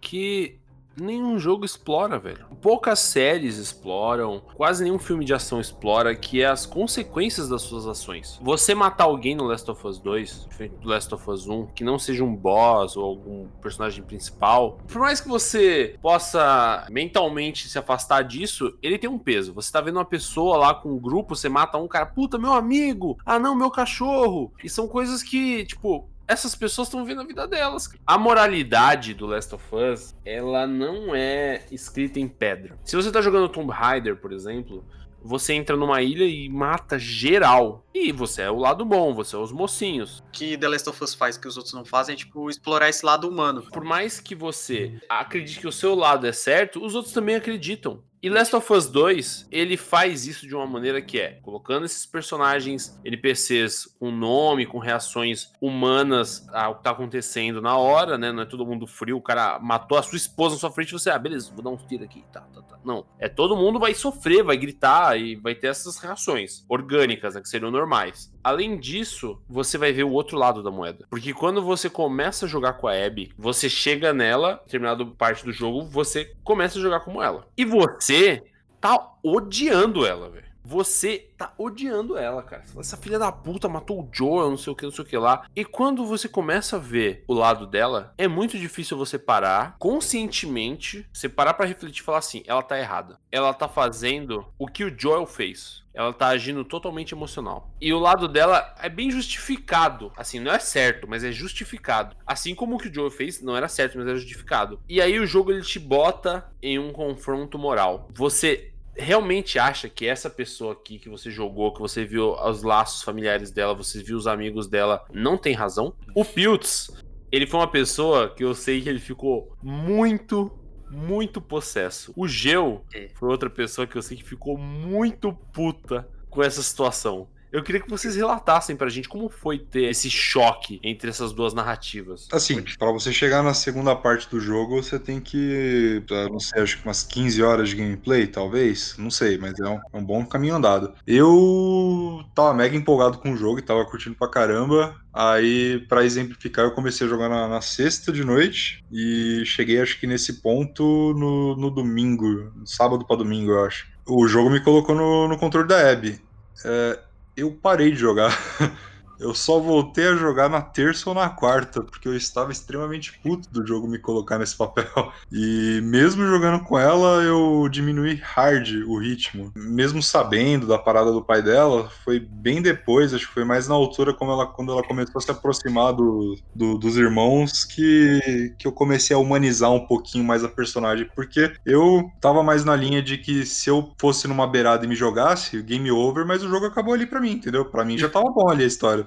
que nenhum jogo explora, velho. Poucas séries exploram, quase nenhum filme de ação explora, que é as consequências das suas ações. Você matar alguém no Last of Us 2, diferente do Last of Us 1, que não seja um boss ou algum personagem principal, por mais que você possa mentalmente se afastar disso, ele tem um peso. Você tá vendo uma pessoa lá com um grupo, você mata um cara, puta, meu amigo, ah não, meu cachorro. E são coisas que, tipo, essas pessoas estão vivendo a vida delas. A moralidade do Last of Us, ela não é escrita em pedra. Se você tá jogando Tomb Raider, por exemplo, você entra numa ilha e mata geral. E você é o lado bom, você é os mocinhos. O que The Last of Us faz que os outros não fazem é, tipo, explorar esse lado humano. Por mais que você acredite que o seu lado é certo, os outros também acreditam. E Last of Us 2, ele faz isso de uma maneira que é colocando esses personagens NPCs com nome, com reações humanas ao que tá acontecendo na hora, né? Não é todo mundo frio, o cara matou a sua esposa na sua frente e você, ah, beleza, vou dar uns tiros aqui, tá, tá, tá. Não. É todo mundo vai sofrer, vai gritar e vai ter essas reações orgânicas, né? Que seriam normais. Além disso, você vai ver o outro lado da moeda. Porque quando você começa a jogar com a Abby, você chega nela, determinada parte do jogo, você começa a jogar como ela. E você tá odiando ela, velho. Você tá odiando ela, cara. Essa filha da puta matou o Joel, não sei o que, não sei o que lá. E quando você começa a ver o lado dela, é muito difícil você parar conscientemente, você parar para refletir e falar assim: ela tá errada. Ela tá fazendo o que o Joel fez. Ela tá agindo totalmente emocional. E o lado dela é bem justificado. Assim, não é certo, mas é justificado. Assim como o que o Joel fez, não era certo, mas era justificado. E aí o jogo ele te bota em um confronto moral. Você realmente acha que essa pessoa aqui que você jogou, que você viu os laços familiares dela, você viu os amigos dela, não tem razão? O Piltz, ele foi uma pessoa que eu sei que ele ficou muito, muito possesso. O Geu foi outra pessoa que eu sei que ficou muito puta com essa situação. Eu queria que vocês relatassem pra gente como foi ter esse choque entre essas duas narrativas. Assim, para você chegar na segunda parte do jogo, você tem que, não sei, acho que umas 15 horas de gameplay, talvez, não sei, mas é um, é um bom caminho andado. Eu tava mega empolgado com o jogo e tava curtindo pra caramba. Aí, para exemplificar, eu comecei a jogar na, na, sexta de noite e cheguei, acho que nesse ponto no, no domingo, sábado para domingo, eu acho. O jogo me colocou no, no controle da Abby. É, eu parei de jogar. Eu só voltei a jogar na terça ou na quarta, porque eu estava extremamente puto do jogo me colocar nesse papel. E mesmo jogando com ela, eu diminui hard o ritmo. Mesmo sabendo da parada do pai dela, foi bem depois, acho que foi mais na altura como ela, quando ela começou a se aproximar do, do, dos irmãos, que, que eu comecei a humanizar um pouquinho mais a personagem. Porque eu tava mais na linha de que se eu fosse numa beirada e me jogasse, game over, mas o jogo acabou ali para mim, entendeu? Para mim já tava bom ali a história.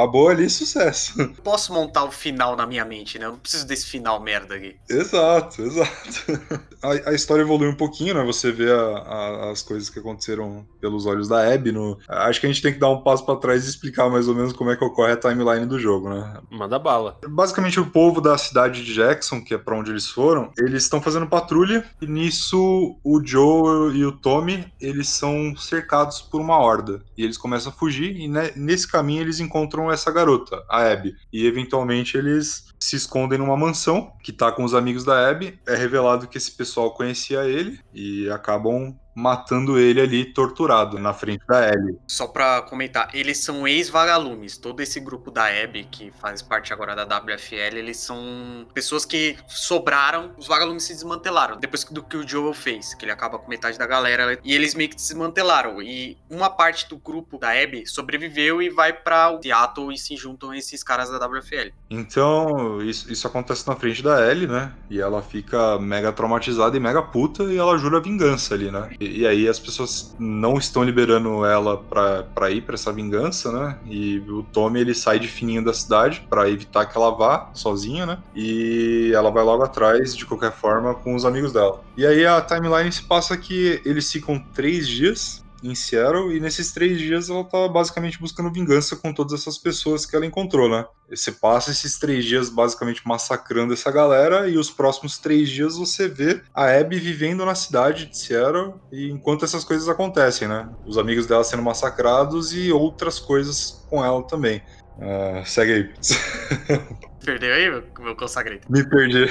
Acabou ali sucesso. Posso montar o final na minha mente, né? Eu não preciso desse final merda aqui. Exato, exato. A, a história evolui um pouquinho, né? Você vê a, a, as coisas que aconteceram pelos olhos da Abby. No... Acho que a gente tem que dar um passo para trás e explicar mais ou menos como é que ocorre a timeline do jogo, né? Manda bala. Basicamente, o povo da cidade de Jackson, que é para onde eles foram, eles estão fazendo patrulha e nisso o Joe e o Tommy, eles são cercados por uma horda. E eles começam a fugir e né, nesse caminho eles encontram essa garota, a Abby. E eventualmente eles se escondem numa mansão que tá com os amigos da Abby. É revelado que esse pessoal conhecia ele e acabam matando ele ali torturado na frente da Ellie. Só pra comentar, eles são ex-vagalumes. Todo esse grupo da Abby, que faz parte agora da WFL, eles são pessoas que sobraram, os vagalumes se desmantelaram. Depois do que o Joel fez, que ele acaba com metade da galera, e eles meio que desmantelaram. E uma parte do grupo da Abby sobreviveu e vai pra Seattle e se juntam a esses caras da WFL. Então, isso, isso acontece na frente da Ellie, né? E ela fica mega traumatizada e mega puta e ela jura vingança ali, né? E, e aí as pessoas não estão liberando ela pra ir pra essa vingança, né? E o Tommy ele sai de fininho da cidade para evitar que ela vá sozinha, né? E ela vai logo atrás, de qualquer forma, com os amigos dela. E aí a timeline se passa que eles ficam três dias em Seattle, e nesses três dias ela tá basicamente buscando vingança com todas essas pessoas que ela encontrou, né? Você passa esses três dias basicamente massacrando essa galera, e os próximos três dias você vê a Abby vivendo na cidade de Seattle, e enquanto essas coisas acontecem, né? Os amigos dela sendo massacrados e outras coisas com ela também. Uh, segue aí. Perdeu aí, meu, meu consagrado? Me perdi.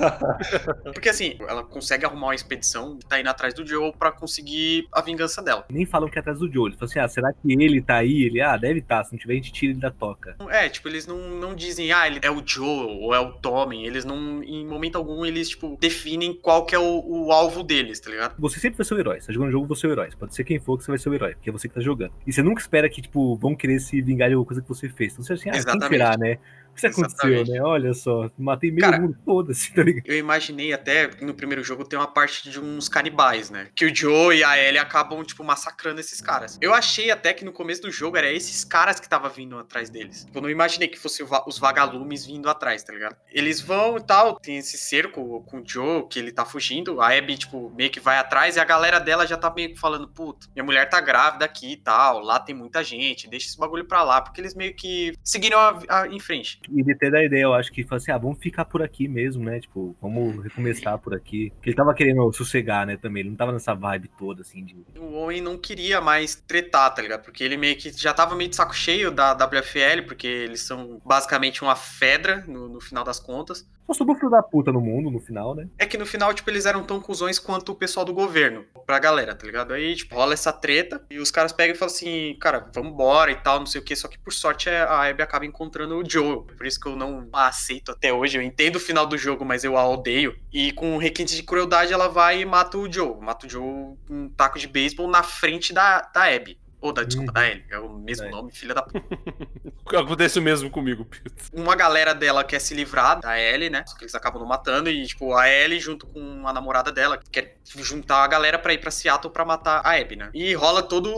Porque assim, ela consegue arrumar uma expedição que tá indo atrás do Joe pra conseguir a vingança dela. Nem falam que é atrás do Joe. Eles falam assim, ah, será que ele tá aí? Ele, ah, deve estar. Tá. Se não tiver, a gente tira ele da toca. É, tipo, eles não, não dizem, ah, ele é o Joe ou é o Tommen. Eles não, em momento algum, eles, tipo, definem qual que é o, o alvo deles, tá ligado? Você sempre vai ser o herói. Você tá jogando um jogo, você é o herói. Pode ser quem for que você vai ser o herói, porque é você que tá jogando. E você nunca espera que, tipo, vão querer se vingar de alguma coisa que você fez. Então você assim, ah, Exatamente. quem será, né? O que aconteceu, né? Olha só, matei meio Cara, mundo, foda-se, tá ligado? Eu imaginei até no primeiro jogo tem uma parte de uns canibais, né? Que o Joe e a Ellie acabam, tipo, massacrando esses caras. Eu achei até que no começo do jogo era esses caras que tava vindo atrás deles. Eu não imaginei que fosse os vagalumes vindo atrás, tá ligado? Eles vão e tal, tem esse cerco com o Joe, que ele tá fugindo. A Abby, tipo, meio que vai atrás e a galera dela já tá meio que falando, puta, minha mulher tá grávida aqui e tal, lá tem muita gente, deixa esse bagulho pra lá, porque eles meio que seguiram a, a, em frente. E de ter da ideia, eu acho que foi assim, ah, vamos ficar por aqui mesmo, né? Tipo, vamos recomeçar por aqui. Porque ele tava querendo sossegar, né, também. Ele não tava nessa vibe toda, assim. De... O Owen não queria mais tretar, tá ligado? Porque ele meio que já tava meio de saco cheio da WFL, porque eles são basicamente uma fedra no, no final das contas. Só sobrou filho da puta no mundo no final, né? É que no final, tipo, eles eram tão cuzões quanto o pessoal do governo, pra galera, tá ligado? Aí, tipo, rola essa treta e os caras pegam e falam assim, cara, vambora e tal, não sei o que. Só que por sorte é, a Abby acaba encontrando o Joe. Por isso que eu não aceito até hoje. Eu entendo o final do jogo, mas eu a odeio. E com requinte de crueldade, ela vai e mata o Joe. Mata o Joe com um taco de beisebol na frente da, da Abby. Ou da, desculpa, da Ellie. É o mesmo é. nome, filha da puta. Acontece o mesmo comigo, Pito. Uma galera dela quer se livrar da Ellie, né? Só que eles acabam não matando. E, tipo, a Ellie, junto com a namorada dela, quer juntar a galera pra ir pra Seattle pra matar a Abby, né? E rola todos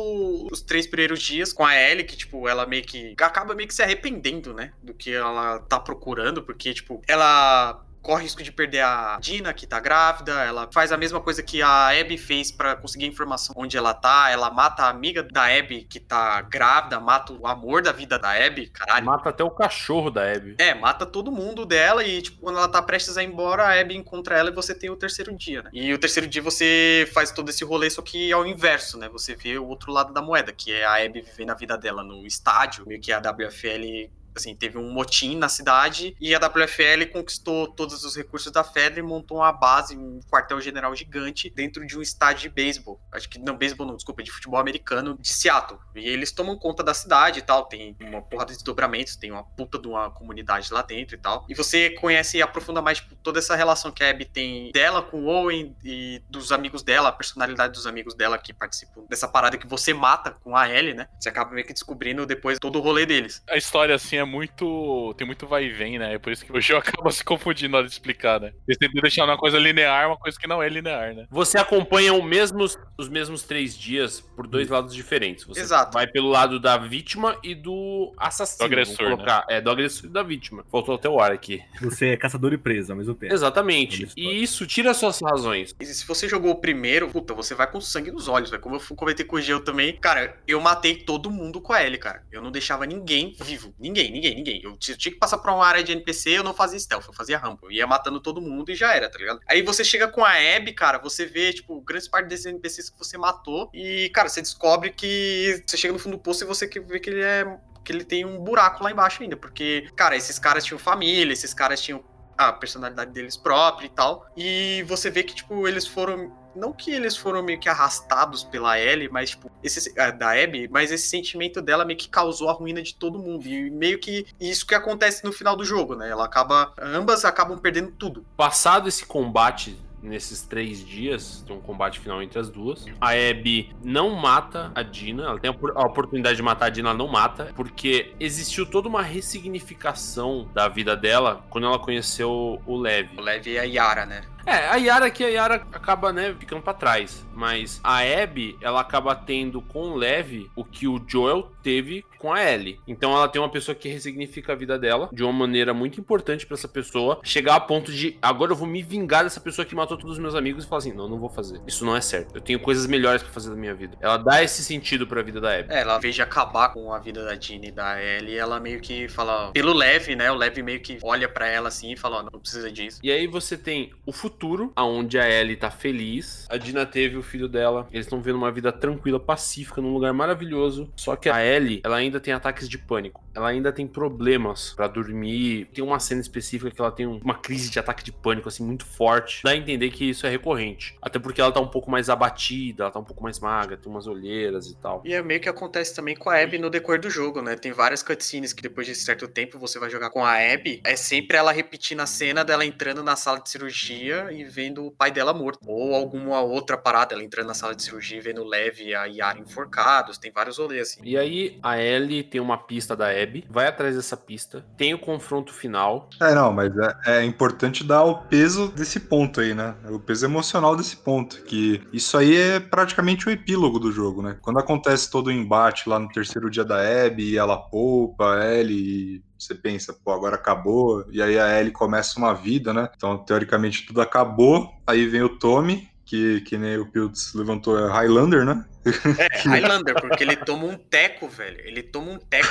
os três primeiros dias com a Ellie, que, tipo, ela meio que. acaba meio que se arrependendo, né? Do que ela tá procurando, porque, tipo, ela corre risco de perder a Dina, que tá grávida. Ela faz a mesma coisa que a Abby fez para conseguir informação onde ela tá. Ela mata a amiga da Abby, que tá grávida, mata o amor da vida da Abby, caralho. Mata até o cachorro da Abby. É, mata todo mundo dela e, tipo, quando ela tá prestes a ir embora, a Abby encontra ela e você tem o terceiro dia, né? E o terceiro dia você faz todo esse rolê, só que ao inverso, né? Você vê o outro lado da moeda, que é a Abby vivendo a vida dela no estádio, meio que a WFL assim, teve um motim na cidade e a WFL conquistou todos os recursos da Fedra e montou uma base, um quartel-general gigante dentro de um estádio de beisebol. Acho que não, beisebol não, desculpa, de futebol americano de Seattle. E eles tomam conta da cidade e tal, tem uma porrada de desdobramentos, tem uma puta de uma comunidade lá dentro e tal. E você conhece e aprofunda mais tipo, toda essa relação que a Abby tem dela com o Owen e dos amigos dela, a personalidade dos amigos dela que participam dessa parada que você mata com a Ellie, né? Você acaba meio que descobrindo depois todo o rolê deles. A história, assim, é muito. tem muito vai e vem, né? É por isso que o jogo acaba se confundindo na hora de explicar, né? Eles tentam deixar uma coisa linear, uma coisa que não é linear, né? Você acompanha o mesmos, os mesmos três dias por dois lados diferentes. Você Exato. vai pelo lado da vítima e do assassino. Do agressor. Colocar. Né? É, do agressor e da vítima. Faltou até o ar aqui. Você é caçador e preso ao mesmo tempo. Exatamente. E isso tira suas razões. E se você jogou o primeiro, puta, você vai com sangue nos olhos, velho. Como eu comentei com o Geo também, cara, eu matei todo mundo com a L, cara. Eu não deixava ninguém vivo. Ninguém, ninguém, ninguém. Eu tinha que passar pra uma área de NPC, eu não fazia stealth, eu fazia rampa. Eu ia matando todo mundo e já era, tá ligado? Aí você chega com a Abby, cara, você vê, tipo, grande parte desses NPCs que você matou e, cara, você descobre que você chega no fundo do poço e você vê que ele é que ele tem um buraco lá embaixo ainda, porque, cara, esses caras tinham família, esses caras tinham a personalidade deles própria e tal. E você vê que, tipo, eles foram não que eles foram meio que arrastados pela Ellie, mas, tipo, esse, da Abby, mas esse sentimento dela meio que causou a ruína de todo mundo. E meio que isso que acontece no final do jogo, né? Ela acaba. Ambas acabam perdendo tudo. Passado esse combate nesses três dias, tem um combate final entre as duas. A Abby não mata a Dina, ela tem a oportunidade de matar a Dina, ela não mata, porque existiu toda uma ressignificação da vida dela quando ela conheceu o Levi. O Levi e a Yara, né? É, a Yara que a Yara acaba, né, ficando para trás. Mas a Abby, ela acaba tendo com o Levi o que o Joel teve com a Ellie. Então ela tem uma pessoa que ressignifica a vida dela de uma maneira muito importante para essa pessoa chegar a ponto de agora eu vou me vingar dessa pessoa que matou todos os meus amigos e falar assim: não, não vou fazer. Isso não é certo. Eu tenho coisas melhores para fazer da minha vida. Ela dá esse sentido para a vida da Abby. É, ela, veja acabar com a vida da Jean e da Ellie, ela meio que fala. Pelo Levi, né? O Levi meio que olha para ela assim e fala: oh, não precisa disso. E aí você tem o futuro futuro, aonde a Ellie tá feliz. A Dina teve o filho dela. Eles estão vivendo uma vida tranquila, pacífica, num lugar maravilhoso. Só que a Ellie, ela ainda tem ataques de pânico. Ela ainda tem problemas pra dormir. Tem uma cena específica que ela tem um- uma crise de ataque de pânico, assim, muito forte. Dá a entender que isso é recorrente. Até porque ela tá um pouco mais abatida, ela tá um pouco mais magra, tem umas olheiras e tal. E é meio que acontece também com a Abby no decorrer do jogo, né? Tem várias cutscenes que depois de certo tempo você vai jogar com a Abby. É sempre ela repetindo a cena dela entrando na sala de cirurgia e vendo o pai dela morto. Ou alguma outra parada, ela entrando na sala de cirurgia e vendo o Lev e a Yara enforcados. Tem vários rolês assim. E aí a Ellie tem uma pista da Abby, vai atrás dessa pista, tem o confronto final. É, não, mas é, é importante dar o peso desse ponto aí, né? O peso emocional desse ponto. Que isso aí é praticamente o epílogo do jogo, né? Quando acontece todo o embate lá no terceiro dia da Abby, e ela poupa a Ellie, você pensa, pô, agora acabou. E aí a Ellie começa uma vida, né? Então, teoricamente, tudo acabou. Aí vem o Tommy, que, que nem o Piltz levantou, é Highlander, né? É, Highlander, porque ele toma um teco, velho. Ele toma um teco.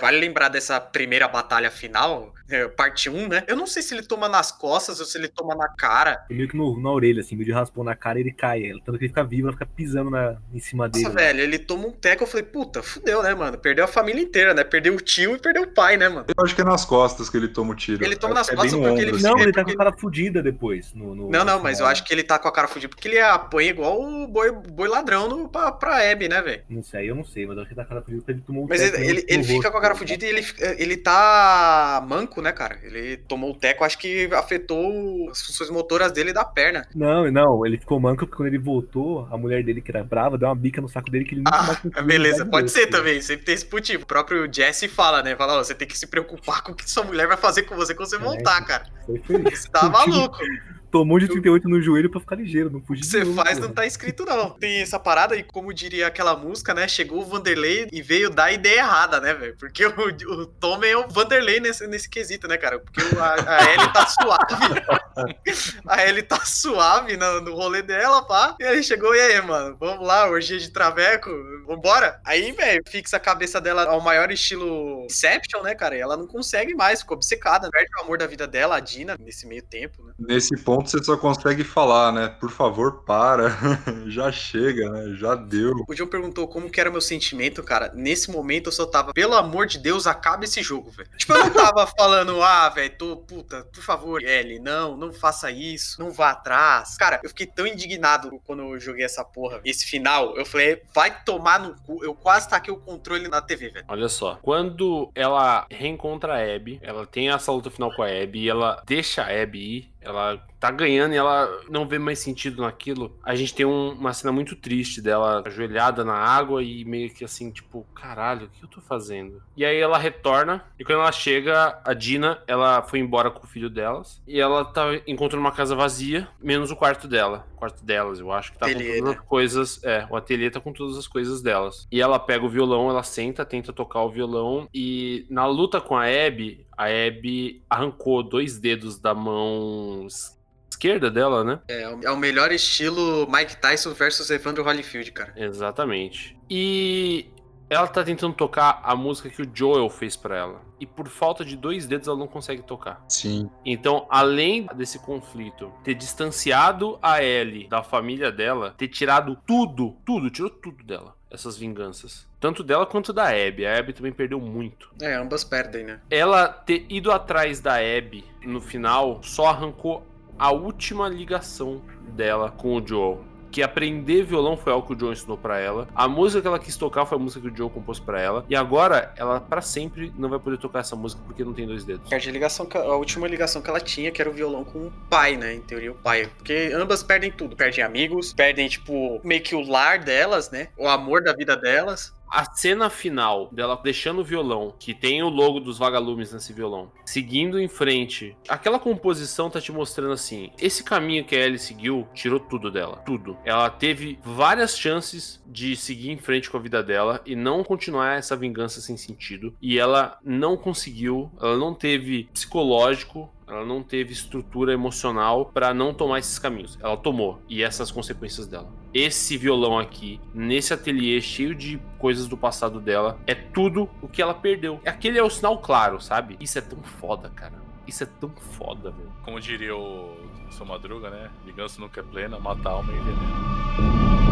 Vale lembrar dessa primeira batalha final, é, parte 1, né? Eu não sei se ele toma nas costas ou se ele toma na cara. Meio que no- na orelha, assim, meio de raspão na cara ele cai. Ela, tanto que ele fica vivo, ela fica pisando na, em cima dele. Nossa, né? velho, ele toma um teco. Eu falei, puta, fudeu, né, mano? Perdeu a família inteira, né? Perdeu o tio e perdeu o pai, né, mano? Eu acho que é nas costas que ele toma o tiro. Ele toma nas é bem costas porque ele ombro, assim. Não, ele tá porque- com a cara fudida depois. No, no- Não, não, no mas eu acho que ele tá com a cara fudida porque ele apanha igual o boi, boi ladrão no, pra, pra Abby, né, velho? Não sei, eu não sei, mas eu acho que ele tá com a cara fudida porque ele tomou Mas teco ele, ele, ele fica rosto. com a cara fudida e ele, ele tá manco, né, cara? Ele tomou o teco, acho que afetou as funções motoras dele da perna. Não, não, ele ficou manco porque quando ele voltou, a mulher dele, que era brava, deu uma bica no saco dele que ele nunca mais Ah, conseguiu beleza, pode de ser também, sempre tem esse motivo. O próprio Jesse fala, né? Fala, ó, você tem que se preocupar com o que sua mulher vai fazer com você quando você É. voltar, cara. Foi feliz. Você tá maluco. Tomou de 38 no joelho pra ficar ligeiro, não fugir Você novo, faz porra. não tá escrito, não. Tem essa parada, e como diria aquela música, né? Chegou o Vanderlei e veio dar a ideia errada, né, velho? Porque o, o Tom é o Vanderlei nesse, nesse quesito, né, cara? Porque a, a Ellie tá suave. a Ellie tá suave no, no rolê dela, pá. E ele chegou, e aí, mano? Vamos lá, orgia de traveco? Vambora? Aí, velho, fixa a cabeça dela ao maior estilo Inception, né, cara? E ela não consegue mais, ficou obcecada. Perde o amor da vida dela, a Dina, nesse meio tempo, né? Nesse ponto você só consegue falar, né? Por favor, para. Já chega, né? Já deu. O John perguntou como que era o meu sentimento, cara. Nesse momento eu só tava, pelo amor de Deus, acaba esse jogo, velho. Tipo, eu não tava falando, ah, velho, tô, puta, por favor, Ellie, não, não faça isso, não vá atrás. Cara, eu fiquei tão indignado quando eu joguei essa porra. Esse final, eu falei, vai tomar no cu. Eu quase taquei o controle na TV, velho. Olha só, quando ela reencontra a Abby, ela tem essa luta final com a Abby, e ela deixa a Abby ir, ela tá ganhando e ela não vê mais sentido naquilo. A gente tem um- uma cena muito triste dela ajoelhada na água e meio que assim, tipo, caralho, o que eu tô fazendo? E aí ela retorna, e quando ela chega, a Dina, ela foi embora com o filho delas, e ela tá encontrando uma casa vazia, menos o quarto dela. O quarto delas, eu acho que tá Ateliê, com todas né? as coisas. É, o ateliê tá com todas as coisas delas. E ela pega o violão, ela senta, tenta tocar o violão, e na luta com a Abby, a Abby arrancou dois dedos da mão es- esquerda dela, né? É, o- é o melhor estilo Mike Tyson versus Evandro Holyfield, cara. Exatamente. E ela tá tentando tocar a música que o Joel fez pra ela. E por falta de dois dedos ela não consegue tocar. Sim. Então, além desse conflito, ter distanciado a Ellie da família dela, ter tirado tudo, tudo, tirou tudo dela, essas vinganças. Tanto dela quanto da Abby. A Abby também perdeu muito. É, ambas perdem, né? Ela ter ido atrás da Abby no final só arrancou a última ligação dela com o Joel. Que aprender violão foi algo que o Joel ensinou pra ela. A música que ela quis tocar foi a música que o Joel compôs pra ela. E agora, ela pra sempre não vai poder tocar essa música porque não tem dois dedos. A ligação, a última ligação que ela tinha, que era o violão com o pai, né? Em teoria, o pai. Porque ambas perdem tudo. Perdem amigos, perdem, tipo, meio que o lar delas, né? O amor da vida delas. A cena final dela deixando o violão, que tem o logo dos vagalumes nesse violão, seguindo em frente, aquela composição tá te mostrando assim: esse caminho que a Ellie seguiu tirou tudo dela. Tudo. Ela teve várias chances de seguir em frente com a vida dela e não continuar essa vingança sem sentido. E ela não conseguiu, ela não teve psicológico. Ela não teve estrutura emocional pra não tomar esses caminhos. Ela tomou. E essas consequências dela. Esse violão aqui, nesse ateliê cheio de coisas do passado dela, é tudo o que ela perdeu. Aquele é o sinal claro, sabe? Isso é tão foda, cara. Isso é tão foda, velho. Como diria o seu Madruga, né? Vingança nunca é plena, mata a alma e envenena.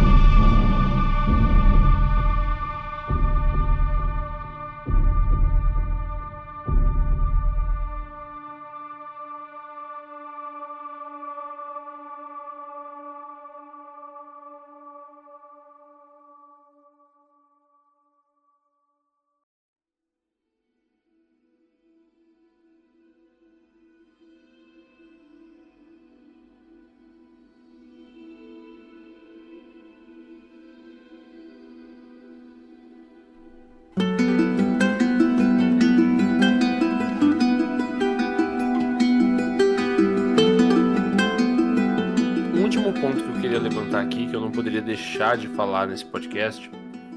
Queria levantar aqui, que eu não poderia deixar de falar nesse podcast,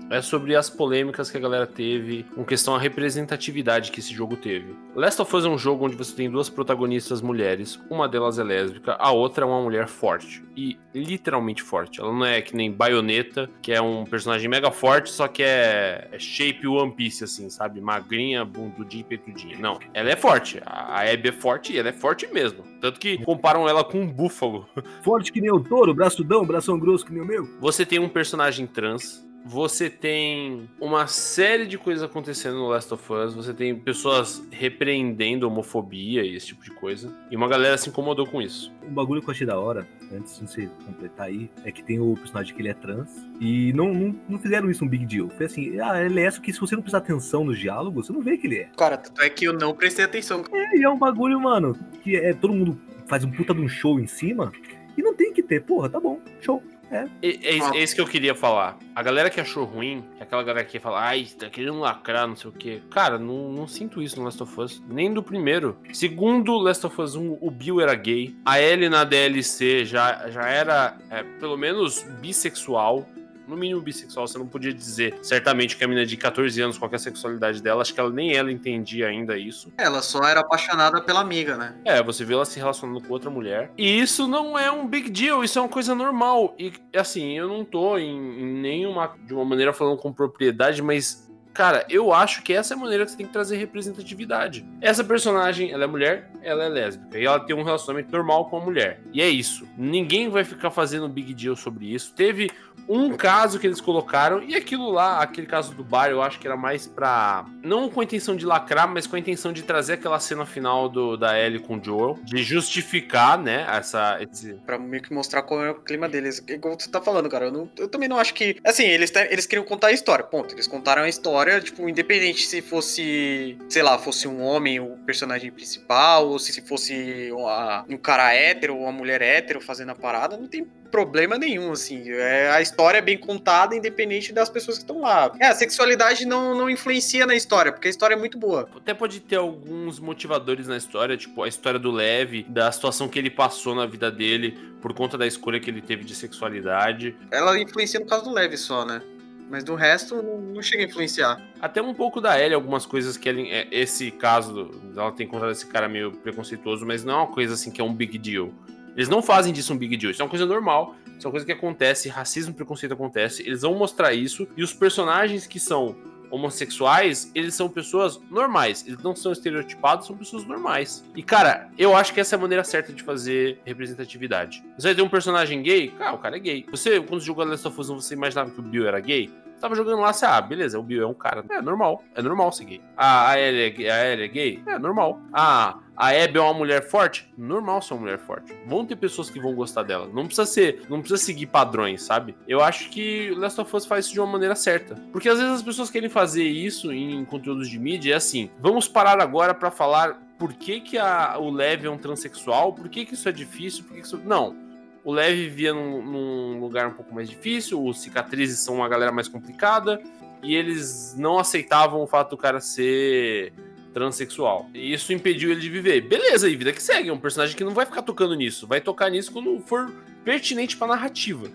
é sobre as polêmicas que a galera teve com questão à representatividade que esse jogo teve. Last of Us é um jogo onde você tem duas protagonistas mulheres, uma delas é lésbica, a outra é uma mulher forte. E literalmente forte. Ela não é que nem Bayonetta, que é um personagem mega forte, só que é, é shape One Piece, assim, sabe? Magrinha, bundudinha e petudinha. Não, ela é forte. A Abby é forte e ela é forte mesmo. Tanto que comparam ela com um búfalo. Forte que nem o touro, braçudão, bração grosso que nem o meu. Você tem um personagem trans, você tem uma série de coisas acontecendo no Last of Us. Você tem pessoas repreendendo homofobia e esse tipo de coisa. E uma galera se incomodou com isso. Um bagulho que eu achei da hora, antes de você completar aí, é que tem o personagem que ele é trans. E não, não, não fizeram isso um big deal. Foi assim, ah, ele é isso que se você não prestar atenção nos diálogos, você não vê que ele é. Cara, tanto é que eu não prestei atenção. É, e é um bagulho, mano, que é todo mundo faz um puta de um show em cima. E não tem que ter, porra, tá bom, show. É. É, é isso que eu queria falar. A galera que achou ruim, é aquela galera que fala, ai, tá querendo lacrar, não sei o quê. Cara, não, não sinto isso no Last of Us. Nem do primeiro. Segundo Last of Us 1, o Bill era gay. A Ellie na DLC já, já era, é, pelo menos, bissexual no mínimo bissexual, você não podia dizer certamente que a menina de 14 anos, qualquer sexualidade dela, acho que ela nem ela entendia ainda isso. Ela só era apaixonada pela amiga, né? É, você vê ela se relacionando com outra mulher. E isso não é um big deal, isso é uma coisa normal. E assim, eu não tô em, em nenhuma de uma maneira falando com propriedade, mas Cara, eu acho que essa é a maneira que você tem que trazer representatividade. Essa personagem, ela é mulher, ela é lésbica. E ela tem um relacionamento normal com a mulher. E é isso. Ninguém vai ficar fazendo big deal sobre isso. Teve um caso que eles colocaram, e aquilo lá, aquele caso do bar, eu acho que era mais pra. Não com a intenção de lacrar, mas com a intenção de trazer aquela cena final do, da Ellie com o Joel, de justificar, né, essa. Esse... Pra meio que mostrar qual é o clima deles. Igual você tá falando, cara. Eu, não, eu também não acho que. Assim, eles, eles queriam contar a história, ponto. Eles contaram a história, tipo, independente se fosse, sei lá, fosse um homem o personagem principal, ou se fosse uma, um cara hétero ou uma mulher hétero fazendo a parada, não tem problema nenhum, assim. É, a história é bem contada, independente das pessoas que estão lá. É, a sexualidade não, não influencia na história, porque a história é muito boa. Até pode ter alguns motivadores na história, tipo a história do Leve, da situação que ele passou na vida dele por conta da escolha que ele teve de sexualidade. Ela influencia no caso do Leve só, né? Mas do resto, não, chega a influenciar. Até um pouco da Ellie, algumas coisas que ele, é, esse caso, ela tem encontrado esse cara meio preconceituoso, mas não é uma coisa assim que é um big deal. Eles não fazem disso um big deal, isso é uma coisa normal, isso é uma coisa que acontece, racismo e preconceito acontece, eles vão mostrar isso, e os personagens que são homossexuais, eles são pessoas normais, eles não são estereotipados, são pessoas normais. E cara, eu acho que essa é a maneira certa de fazer representatividade. Você vai ter um personagem gay? Cara, o cara é gay. Você, quando jogou Last of Us, você imaginava que o Bill era gay? Tava jogando lá, você, ah, beleza, o Bill é um cara. É normal, é normal ser gay. Ah, a Ellie é, é gay? É normal. Ah, a Abby é uma mulher forte? Normal ser uma mulher forte. Vão ter pessoas que vão gostar dela. Não precisa ser, não precisa seguir padrões, sabe? Eu acho que Last of Us faz isso de uma maneira certa. Porque às vezes as pessoas querem fazer isso em conteúdos de mídia, é assim, vamos parar agora para falar por que, que a, o Lev é um transexual, por que, que isso é difícil, por que, que isso... Não. O Lev vivia num, num lugar um pouco mais difícil, os cicatrizes são uma galera mais complicada, e eles não aceitavam o fato do cara ser transexual. E isso impediu ele de viver. Beleza, e vida que segue. É um personagem que não vai ficar tocando nisso. Vai tocar nisso quando for pertinente pra narrativa.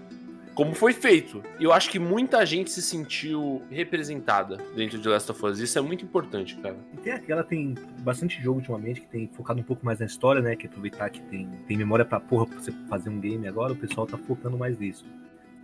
Como foi feito. E eu acho que muita gente se sentiu representada dentro de Last of Us. Isso é muito importante, cara. E tem aquela, tem bastante jogo ultimamente que tem focado um pouco mais na história, né? Que aproveitar que tem, tem memória pra porra pra você fazer um game agora, o pessoal tá focando mais nisso.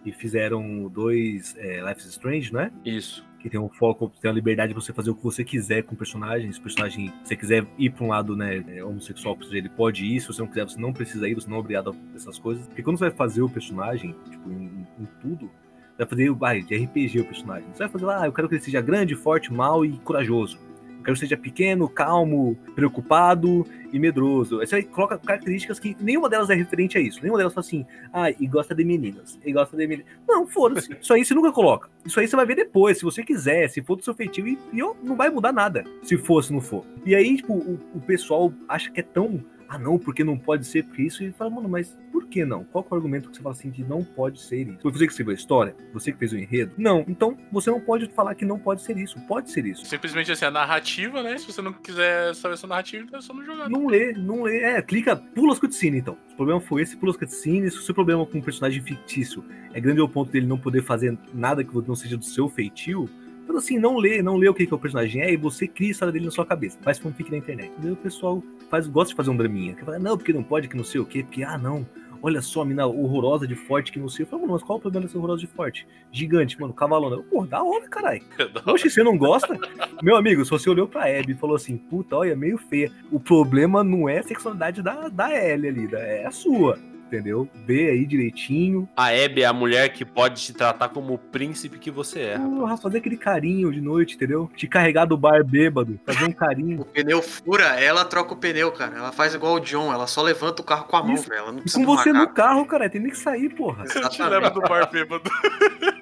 E fizeram dois é, Life is Strange, né? Isso que tem um foco, tem a liberdade de você fazer o que você quiser com o personagem. Se o personagem, se você quiser ir para um lado, né, é, homossexual, ele pode ir. Se você não quiser, você não precisa ir, você não é obrigado a essas coisas. Porque quando você vai fazer o personagem, tipo, em, em tudo, você vai fazer, vai, de RPG o personagem. Você vai fazer ah, eu quero que ele seja grande, forte, mal e corajoso quero que seja pequeno, calmo, preocupado e medroso. Você coloca características que nenhuma delas é referente a isso. Nenhuma delas fala assim, ah, e gosta de meninas, e gosta de meninas. Não, foda-se. Isso aí você nunca coloca. Isso aí você vai ver depois, se você quiser, se for do seu feitio, e, e não vai mudar nada, se for, se não for. E aí, tipo, o, o pessoal acha que é tão ah, não, porque não pode ser porque isso. E fala, mano, mas por que não? Qual é o argumento que você fala assim que não pode ser isso? Foi você que escreveu a história? Você que fez o enredo? Não. Então você não pode falar que não pode ser isso. Pode ser isso. Simplesmente assim, a narrativa, né? Se você não quiser saber essa narrativa, então é só não jogar. Não lê, não lê. É, clica, pula as cutscenes então. O problema foi esse, pula as cutscenes. Se o seu problema com um personagem fictício é grande ao ponto dele não poder fazer nada que não seja do seu feitio, então, assim, não lê, não lê o que, que o personagem é e você cria a história dele na sua cabeça. Faz fanfic na internet. E aí o pessoal faz, gosta de fazer um draminha. Que fala, não, porque não pode, que não sei o quê, porque, ah, não. Olha só, a mina horrorosa de forte que não sei. Eu falo, mano, mas qual o problema dessa horrorosa de forte? Gigante, mano, cavalona. Pô, da hora, caralho. Oxe, você não gosta? Meu amigo, se você olhou pra Abby e falou assim, puta, olha, meio feia. O problema não é a sexualidade da, da Ellie ali, é a sua entendeu? Vê aí direitinho. A Abby é a mulher que pode te tratar como o príncipe que você é. Porra, fazer aquele carinho de noite, entendeu? Te carregar do bar bêbado, fazer um carinho. o pneu fura, ela troca o pneu, cara. Ela faz igual o John, ela só levanta o carro com a mão, velho. Ela não precisa e com você no carro, cara, tem nem que sair, porra. Eu te leva do bar bêbado.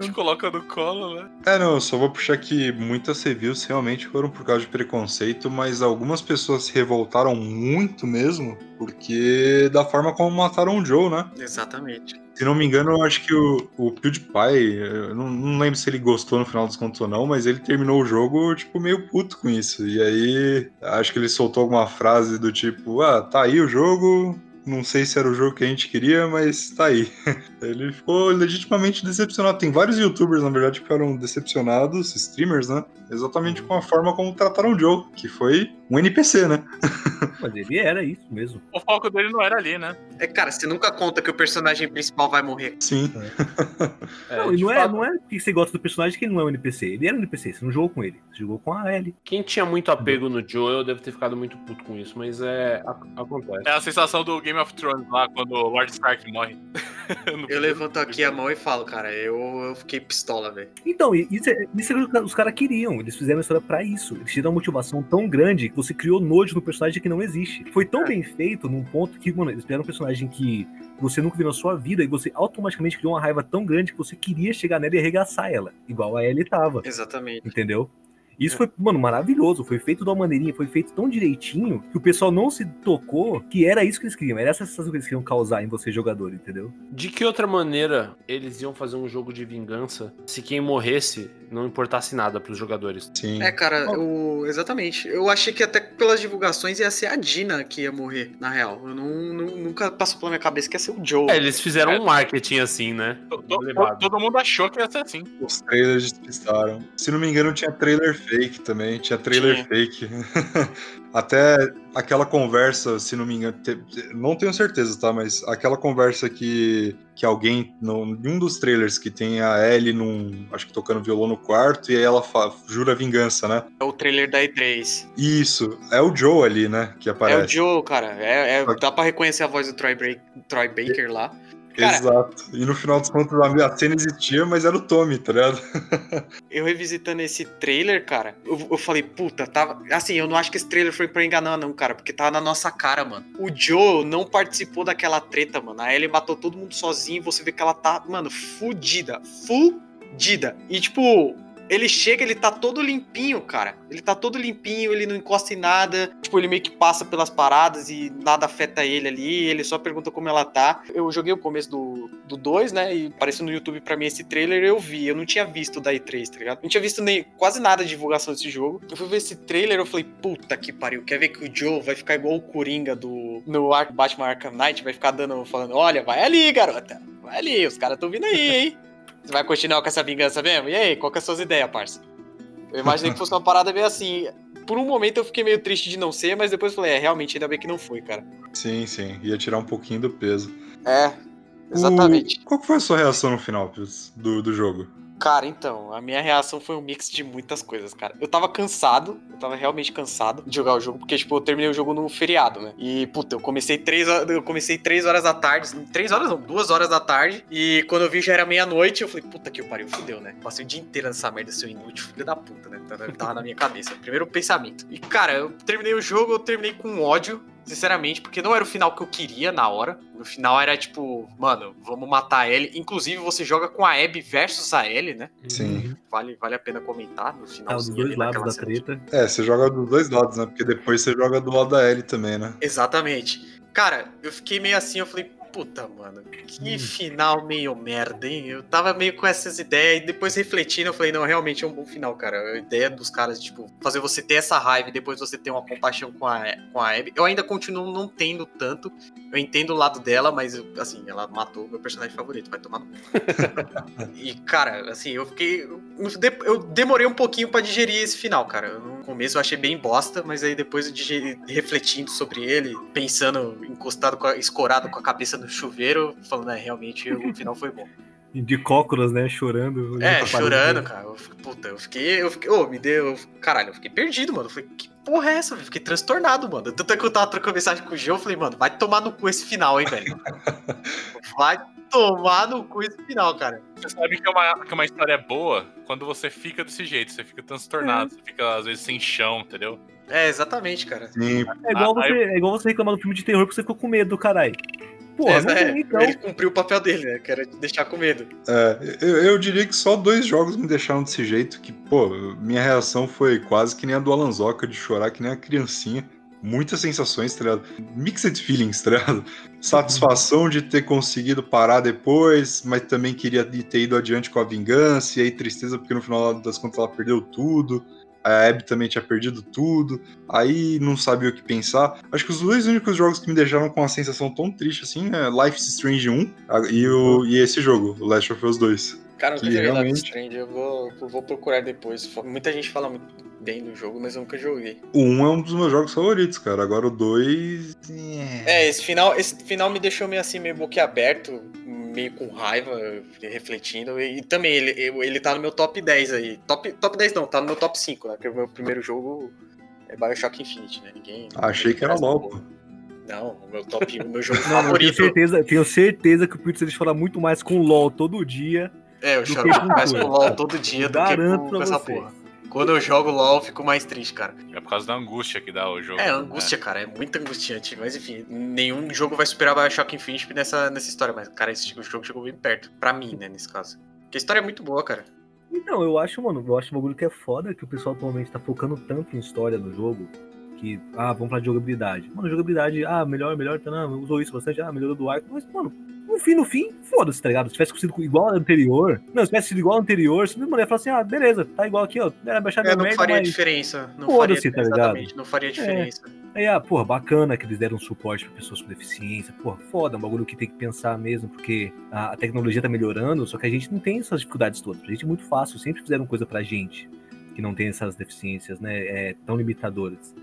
te coloca no colo, né? É, não, eu só vou puxar que muitas reviews realmente foram por causa de preconceito, mas algumas pessoas se revoltaram muito mesmo, porque da forma como mataram o Joe, né? Exatamente. Se não me engano, eu acho que o, o PewDiePie, não, não lembro se ele gostou no final dos contos ou não, mas ele terminou o jogo, tipo, meio puto com isso. E aí, acho que ele soltou alguma frase do tipo, ah, tá aí o jogo, não sei se era o jogo que a gente queria, mas tá aí. Ele ficou legitimamente decepcionado. Tem vários youtubers, na verdade, que ficaram decepcionados, streamers, né? Exatamente com a forma como trataram o Joe, que foi um NPC, né? Mas ele era isso mesmo. O foco dele não era ali, né? É, cara, você nunca conta que o personagem principal vai morrer. Sim. É. não, e não é, não é que você gosta do personagem que ele não é um NPC. Ele era um NPC, você não jogou com ele. Você jogou com a Ellie. Quem tinha muito apego no Joe, deve ter ficado muito puto com isso, mas é. acontece. É a sensação do Game of Thrones lá, quando o Lord Stark morre. eu levanto aqui a mão e falo, cara, eu, eu fiquei pistola, velho. Então, isso é, isso é o que os caras queriam. Eles fizeram a história pra isso. Eles tiram uma motivação tão grande que você criou nojo no personagem que não existe. Foi tão é. bem feito num ponto que, mano, eles fizeram um personagem que você nunca viu na sua vida e você automaticamente criou uma raiva tão grande que você queria chegar nela e arregaçar ela, igual a Ellie tava. Exatamente. Entendeu? Isso foi, mano, maravilhoso. Foi feito de uma maneirinha, foi feito tão direitinho que o pessoal não se tocou que era isso que eles queriam. Era essa sensação que eles queriam causar em você, jogador, entendeu? De que outra maneira eles iam fazer um jogo de vingança se quem morresse não importasse nada pros jogadores? Sim. É, cara, eu, exatamente. Eu achei que até pelas divulgações ia ser a Dina que ia morrer, na real. Eu não, não nunca passou pela minha cabeça que ia ser o Joe. É, eles fizeram é. um marketing assim, né? Todo, todo mundo achou que ia ser assim. Os trailers despistaram. Se não me engano, tinha trailer fake também, tinha trailer tinha. fake. Até aquela conversa, se não me engano, te, não tenho certeza, tá? Mas aquela conversa que, que alguém, num, em um dos trailers, que tem a Ellie num, acho que tocando violão no quarto, e aí ela fa, jura vingança, né? É o trailer da E3. Isso, é o Joe ali, né? Que aparece. É o Joe, cara. É, é dá pra reconhecer a voz do Troy, Break, Troy Baker lá. Cara, Exato. E no final dos contos a cena existia, mas era o Tommy, tá ligado? eu revisitando esse trailer, cara, eu, eu, falei, puta, tava. Assim, eu não acho que esse trailer foi pra enganar, não, cara, porque tava na nossa cara, mano. O Joe não participou daquela treta, mano. A Ellie matou todo mundo sozinho e você vê que ela tá, mano, fudida. Fudida. E, tipo, ele chega, ele tá todo limpinho, cara. Ele tá todo limpinho, ele não encosta em nada. Tipo, ele meio que passa pelas paradas e nada afeta ele ali. Ele só pergunta como ela tá. Eu joguei o começo do 2, do dois, né? E apareceu no YouTube pra mim esse trailer eu vi. Eu não tinha visto da E3, tá ligado? Não tinha visto nem quase nada de divulgação desse jogo. Eu fui ver esse trailer eu falei, puta que pariu. Quer ver que o Joe vai ficar igual o Coringa do no Batman Arkham Knight? Vai ficar dando, falando: olha, vai ali, garota. Vai ali, os caras tão vindo aí, hein? Você vai continuar com essa vingança mesmo? E aí, qual que é as suas ideias, parça? Eu imaginei que fosse uma parada meio assim. Por um momento eu fiquei meio triste de não ser, mas depois falei, é, realmente, ainda bem que não foi, cara. Sim, sim. Ia tirar um pouquinho do peso. É, exatamente. O... Qual foi a sua reação no final, do, do jogo? Cara, então, a minha reação foi um mix de muitas coisas, cara. Eu tava cansado, eu tava realmente cansado de jogar o jogo, porque, tipo, eu terminei o jogo no feriado, né? E, puta, eu comecei três horas, eu comecei três horas da tarde, três horas não, duas horas da tarde, e quando eu vi já era meia-noite, eu falei, puta que pariu, fudeu, né? Passei o dia inteiro nessa merda, seu inútil, filho da puta, né? Tava na minha cabeça. Primeiro pensamento. E, cara, eu terminei o jogo, eu terminei com ódio, sinceramente, porque não era o final que eu queria na hora. No final era tipo, mano, vamos matar ele. Inclusive, você joga com a Abby versus a Ellie, né? Sim. Vale, vale a pena comentar no final. dos dois lados da treta. É, você joga dos dois lados, né? Porque depois você joga do lado da Ellie também, né? Exatamente. Cara, eu fiquei meio assim, eu falei, puta, mano, que Hum. final meio merda, hein? Eu tava meio com essas ideias e depois refletindo, eu falei, não, realmente é um bom final, cara. A ideia dos caras, tipo, fazer você ter essa raiva e depois você ter uma compaixão com a, com a Abby. Eu ainda continuo não tendo tanto. Eu entendo o lado dela, mas, assim, ela matou o meu personagem favorito, vai tomar no cu. E, cara, assim, eu fiquei. eu de- Eu demorei um pouquinho pra digerir esse final, cara. No começo eu achei bem bosta, mas aí depois eu digeri, refletindo sobre ele, pensando, encostado, com a- escorado com a cabeça no chuveiro, falando, é, realmente o final foi bom. De cócoras, né? Chorando. É, chorando, cara. Eu, fiquei- puta, eu fiquei. Eu fiquei. Ô, me deu. eu- Caralho, eu fiquei perdido, mano. Eu falei, que porra é essa? velho? Eu fiquei transtornado, mano. Tanto é que eu tava trocando mensagem com o Gil, eu falei, mano, vai tomar no cu esse final, hein, velho. Vai tomar no cu esse final, cara. Você sabe que é uma, que uma história boa quando você fica desse jeito, você fica transtornado, você fica às vezes sem chão, entendeu? É, exatamente, cara. Sim. É igual, Ah, você, é igual você reclamar do filme de terror porque você ficou com medo, caralho. Porra, É, não é, tem, então. Ele cumpriu o papel dele, né? Que era de deixar com medo. É, eu, eu diria que só dois jogos me deixaram desse jeito, que, pô, minha reação foi quase que nem a do Alanzoca, de chorar que nem a criancinha. Muitas sensações, tá ligado? Mixed feelings, tá ligado? Satisfação de ter conseguido parar depois, mas também queria ter ido adiante com a vingança, e aí tristeza porque no final das contas ela perdeu tudo. A Abby também tinha perdido tudo, aí não sabia o que pensar. Acho que os dois únicos jogos que me deixaram com uma sensação tão triste assim é Life is Strange 1 a- e, o, e esse jogo, o Last of Us 2. Cara, eu nunca joguei Life is Strange, eu vou, eu vou procurar depois. Muita gente fala muito bem do jogo, mas eu nunca joguei. O 1 é um dos meus jogos favoritos, cara. Agora o 2. É, esse final, esse final me deixou meio assim, meio boquiaberto, meio com raiva, refletindo. E, e também ele, ele tá no meu top 10 aí. Top, top 10 não, tá no meu top 5, né? Porque o meu primeiro jogo é Bioshock Infinite, né? Ninguém. Achei que era pô. Não, o meu top, o meu jogo Não, eu tenho favorito. certeza, tenho certeza que o Putz ele chora muito mais com LOL todo dia. É, eu choro mais com LOL todo dia do que Garanto com, com essa porra. Quando eu jogo LOL, eu fico mais triste, cara. É por causa da angústia que dá o jogo. É, né? angústia, cara, é muito angustiante. Mas enfim, nenhum jogo vai superar Bioshock Infinite nessa, nessa história. Mas, cara, esse jogo chegou bem perto. Pra mim, né, nesse caso. Porque a história é muito boa, cara. Então, eu acho, mano, eu acho um bagulho que é foda que o pessoal atualmente tá focando tanto em história no jogo que, ah, vamos falar de jogabilidade. Mano, jogabilidade, ah, melhor, melhor, tá, não, usou isso bastante, ah, melhorou do arco. Mas, mano, no fim, no fim, foda-se, tá ligado? Se tivesse sido igual ao anterior, não, se tivesse sido igual ao anterior, você não ia falar assim, ah, beleza, tá igual aqui, ó, era baixar É, não merda, faria mas... diferença. Não Foda-se, faria, tá ligado? Exatamente, não faria diferença. Aí, ah, porra, bacana que eles deram suporte pra pessoas com deficiência. Porra, foda, é um bagulho que tem que pensar mesmo, porque a, a tecnologia tá melhorando, só que a gente não tem essas dificuldades todas. Pra gente é muito fácil, sempre fizeram coisa pra gente que não tem essas deficiências, né, é, tão limitadoras.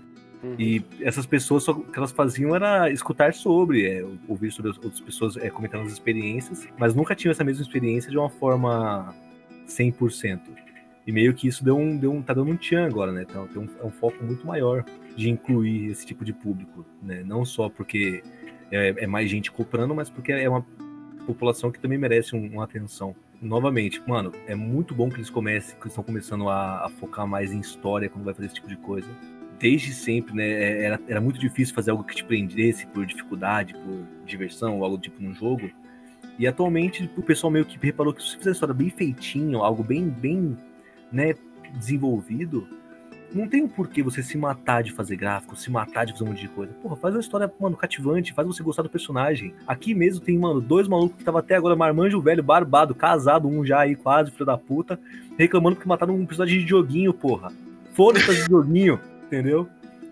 Uhum. E essas pessoas, só, o que elas faziam era escutar sobre, é, ouvir sobre as outras pessoas é, comentando as experiências, mas nunca tinham essa mesma experiência de uma forma 100%. E meio que isso deu um, deu um, tá dando um tchan agora, né? Então, tem um, é um foco muito maior de incluir esse tipo de público, né? Não só porque é, é mais gente comprando, mas porque é uma população que também merece um- uma atenção. Novamente, mano, é muito bom que eles comecem, que estão começando a, a focar mais em história quando vai fazer esse tipo de coisa. Desde sempre, né? é- Era, era muito difícil fazer algo que te prendesse por dificuldade, por diversão, ou algo tipo no jogo. E atualmente o pessoal meio que reparou que se você fizer a história bem feitinho, algo bem, bem, né, desenvolvido, não tem um porquê você se matar de fazer gráfico, se matar de fazer um monte de coisa. Porra, faz uma história, mano, cativante, faz você gostar do personagem. Aqui mesmo tem, mano, dois malucos que tava até agora marmanjo velho, barbado, casado, um já aí quase, filho da puta, reclamando porque mataram um personagem de joguinho, porra. Foda-se de joguinho, entendeu?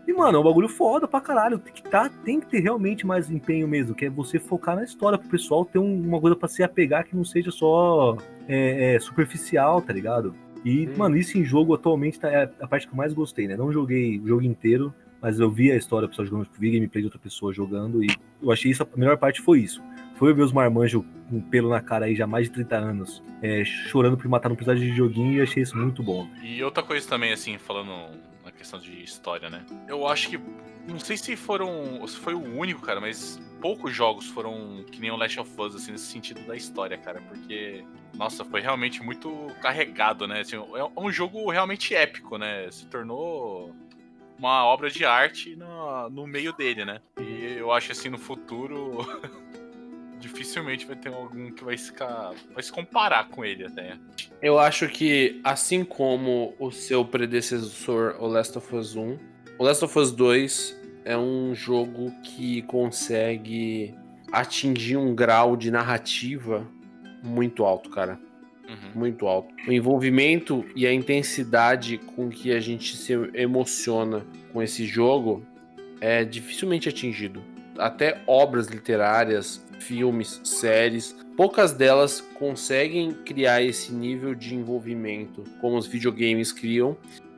E, mano, é um bagulho foda pra caralho. Tem que, tá, tem que ter realmente mais empenho mesmo, que é você focar na história pro pessoal ter um- uma coisa pra se apegar que não seja só é, é, superficial, tá ligado? E, Hum. mano, isso em jogo atualmente tá, é a parte que eu mais gostei, né? Não joguei o jogo inteiro, mas eu vi a história, o pessoal jogando, vi gameplay de outra pessoa jogando, e eu achei isso, a melhor parte foi isso. Foi ver os marmanjos com pelo na cara aí já há mais de 30 anos, é, chorando por matar um personagem de joguinho, e eu achei isso muito bom. E outra coisa também, assim, falando questão de história, né? Eu acho que. Não sei se foram. Se foi o único, cara, mas poucos jogos foram que nem o Last of Us, assim, nesse sentido da história, cara. Porque, nossa, foi realmente muito carregado, né? Assim, é um jogo realmente épico, né? Se tornou uma obra de arte no, no meio dele, né? E eu acho assim, no futuro. dificilmente vai ter algum que vai ficar. vai se comparar com ele até. Eu acho que, assim como o seu predecessor, o Last of Us 1, o Last of Us 2 é um jogo que consegue atingir um grau de narrativa muito alto, cara. Uhum. Muito alto. O envolvimento e a intensidade com que a gente se emociona com esse jogo é dificilmente atingido. Até obras literárias, filmes, séries, poucas delas conseguem criar esse nível de envolvimento como os videogames criam.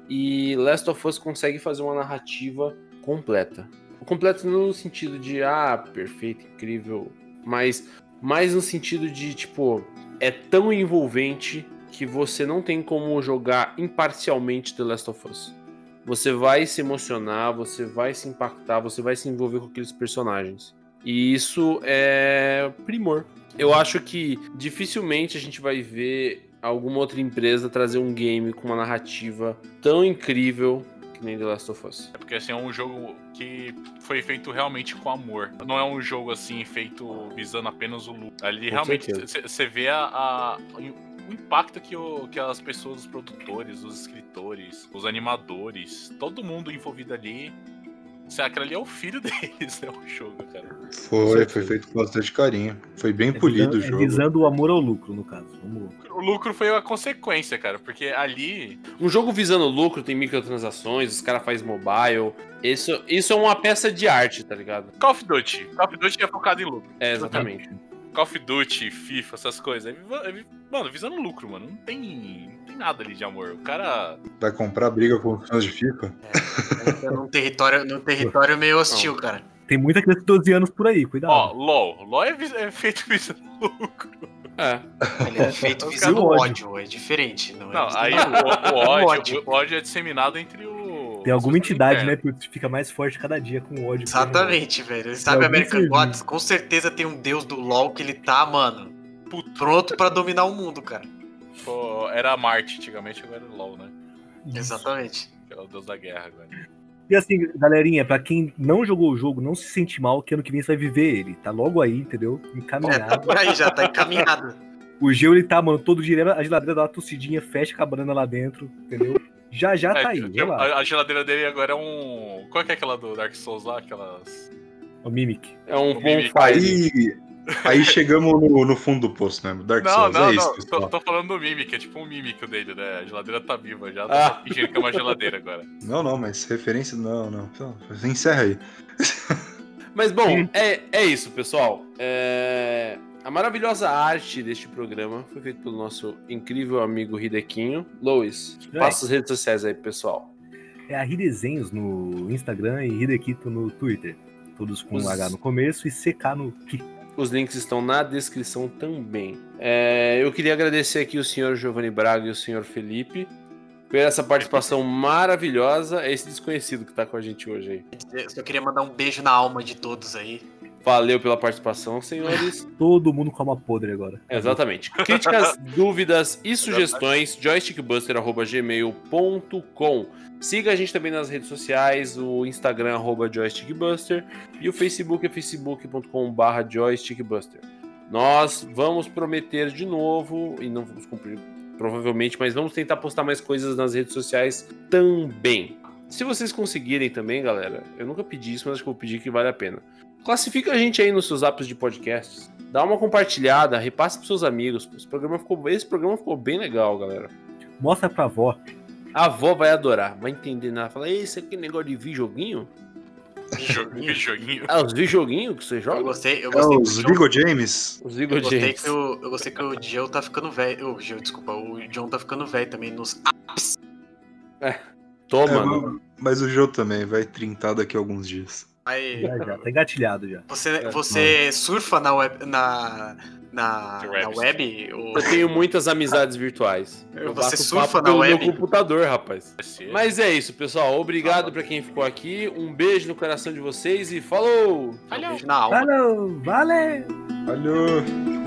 E Last of Us consegue fazer uma narrativa completa. Completa no sentido de, ah, perfeito, incrível, mas mais no sentido de, tipo, é tão envolvente que você não tem como jogar imparcialmente The Last of Us. Você vai se emocionar, você vai se impactar, você vai se envolver com aqueles personagens. E isso é primor. Eu acho que dificilmente a gente vai ver alguma outra empresa trazer um game com uma narrativa tão incrível que nem The Last of Us. É porque assim, é um jogo que foi feito realmente com amor. Não é um jogo assim feito visando apenas o lucro. Ali Com realmente você vê a, a- o impacto que, o, que as pessoas, os produtores, os escritores, os animadores, todo mundo envolvido ali. Se aquele ali é o filho deles, é o jogo, cara. Foi, foi feito com bastante carinho. Foi bem É polido o visando, é jogo. visando o amor ao lucro, no caso. Vamos O lucro foi a consequência, cara, porque ali Um jogo visando lucro, tem microtransações, os caras fazem mobile. Isso, isso é uma peça de arte, tá ligado? Call of Duty. Call of Duty é focado em lucro. É, exatamente. Call of Duty, FIFA, essas coisas. é é Mano, visando lucro, mano. Não tem, não tem nada ali de amor. O cara. Vai comprar briga com os fãs de FIFA? É num território, num território meio hostil, cara. Tem muita criança de 12 anos por aí, cuidado. Ó, LOL. LOL é, vis- é feito visando lucro. É. Ele é feito Os visando caras- ódio, é diferente. Não, é Não, visando aí o, o ódio, ódio. o ódio é disseminado entre o. Tem alguma entidade, né, que fica mais forte cada dia com ódio. Exatamente, velho. Sabe algum American. Gods? Com certeza tem um deus do LoL que ele tá, mano, pronto pra dominar o mundo, cara. Pô, Era Marte antigamente, agora é LOL, né? Exatamente. Que é o deus da guerra agora. E assim, galerinha, pra quem não jogou o jogo, não se sente mal, que ano que vem você vai viver ele. Tá logo aí, entendeu? É, tá Encaminhado. por aí já, tá encaminhado. O Geo, ele tá, mano, todo dia, a geladeira dá uma tossidinha, fecha com a banana lá dentro, entendeu? Já já tá É, aí, tipo, relaxa. a, a geladeira dele agora é um. Qual que é aquela do Dark Souls lá? Aquelas. O Mimic. É um bonfire. Aí, aí chegamos no, no fundo do poço, né? Dark Não, Souls, não, é isso, não. Tô, tô falando do Mimic, é tipo um Mimic dele, né? A geladeira tá viva já, tá Ah. fingindo que é uma geladeira agora. Não, não, mas referência, não, não. Então, Encerra aí. Mas bom, é, é isso, pessoal. É, A maravilhosa arte deste programa foi feita pelo nosso incrível amigo Hidequinho. Lois, passa as redes sociais aí, pessoal. É a Hidesenhos no Instagram e Hidekito no Twitter. Todos com Os- H no começo e CK no Ki. Os links estão na descrição também. É, eu queria agradecer aqui o senhor Giovanni Braga e o senhor Felipe por essa participação maravilhosa. É esse desconhecido que tá com a gente hoje aí. Eu só queria mandar um beijo na alma de todos aí. Valeu pela participação, senhores. Todo mundo com alma podre agora. Exatamente. Críticas, dúvidas e sugestões, joystickbuster.gmail.com. Siga a gente também nas redes sociais, o Instagram, arroba joystickbuster, e o Facebook é facebook.com.br joystickbuster. Nós vamos prometer de novo, e não vamos cumprir provavelmente, mas vamos tentar postar mais coisas nas redes sociais também. Se vocês conseguirem também, galera, eu nunca pedi isso, mas acho que eu vou pedir que vale a pena. Classifica a gente aí nos seus apps de podcasts. Dá uma compartilhada, repasse pros seus amigos. Esse programa ficou, esse programa ficou bem legal, galera. Mostra pra avó. A avó vai adorar, vai entender nada. Fala, "Ei, isso aqui é negócio de videoguinho? Joguinho, joguinho. Ah, os videoguinhos que você Eu joga? gostei, eu É gostei os que o Vigo James. Os Eu gostei, videogames. que o, eu gostei que o Geo tá ficando velho. O Geo, desculpa, o John tá ficando velho também nos apps. Toma, É, mano. mas o jogo também vai trintar daqui a alguns dias. Aí, Já, já, tá engatilhado já. você, É, você surfa na web, na, na, na web? ou- Eu tenho muitas amizades virtuais. Eu Você surfa na web? meu computador, rapaz. Mas Mas é isso, pessoal. Obrigado pra quem ficou aqui. Um beijo no coração de vocês e falou! Um beijo na alma. Falou, valeu! Valeu!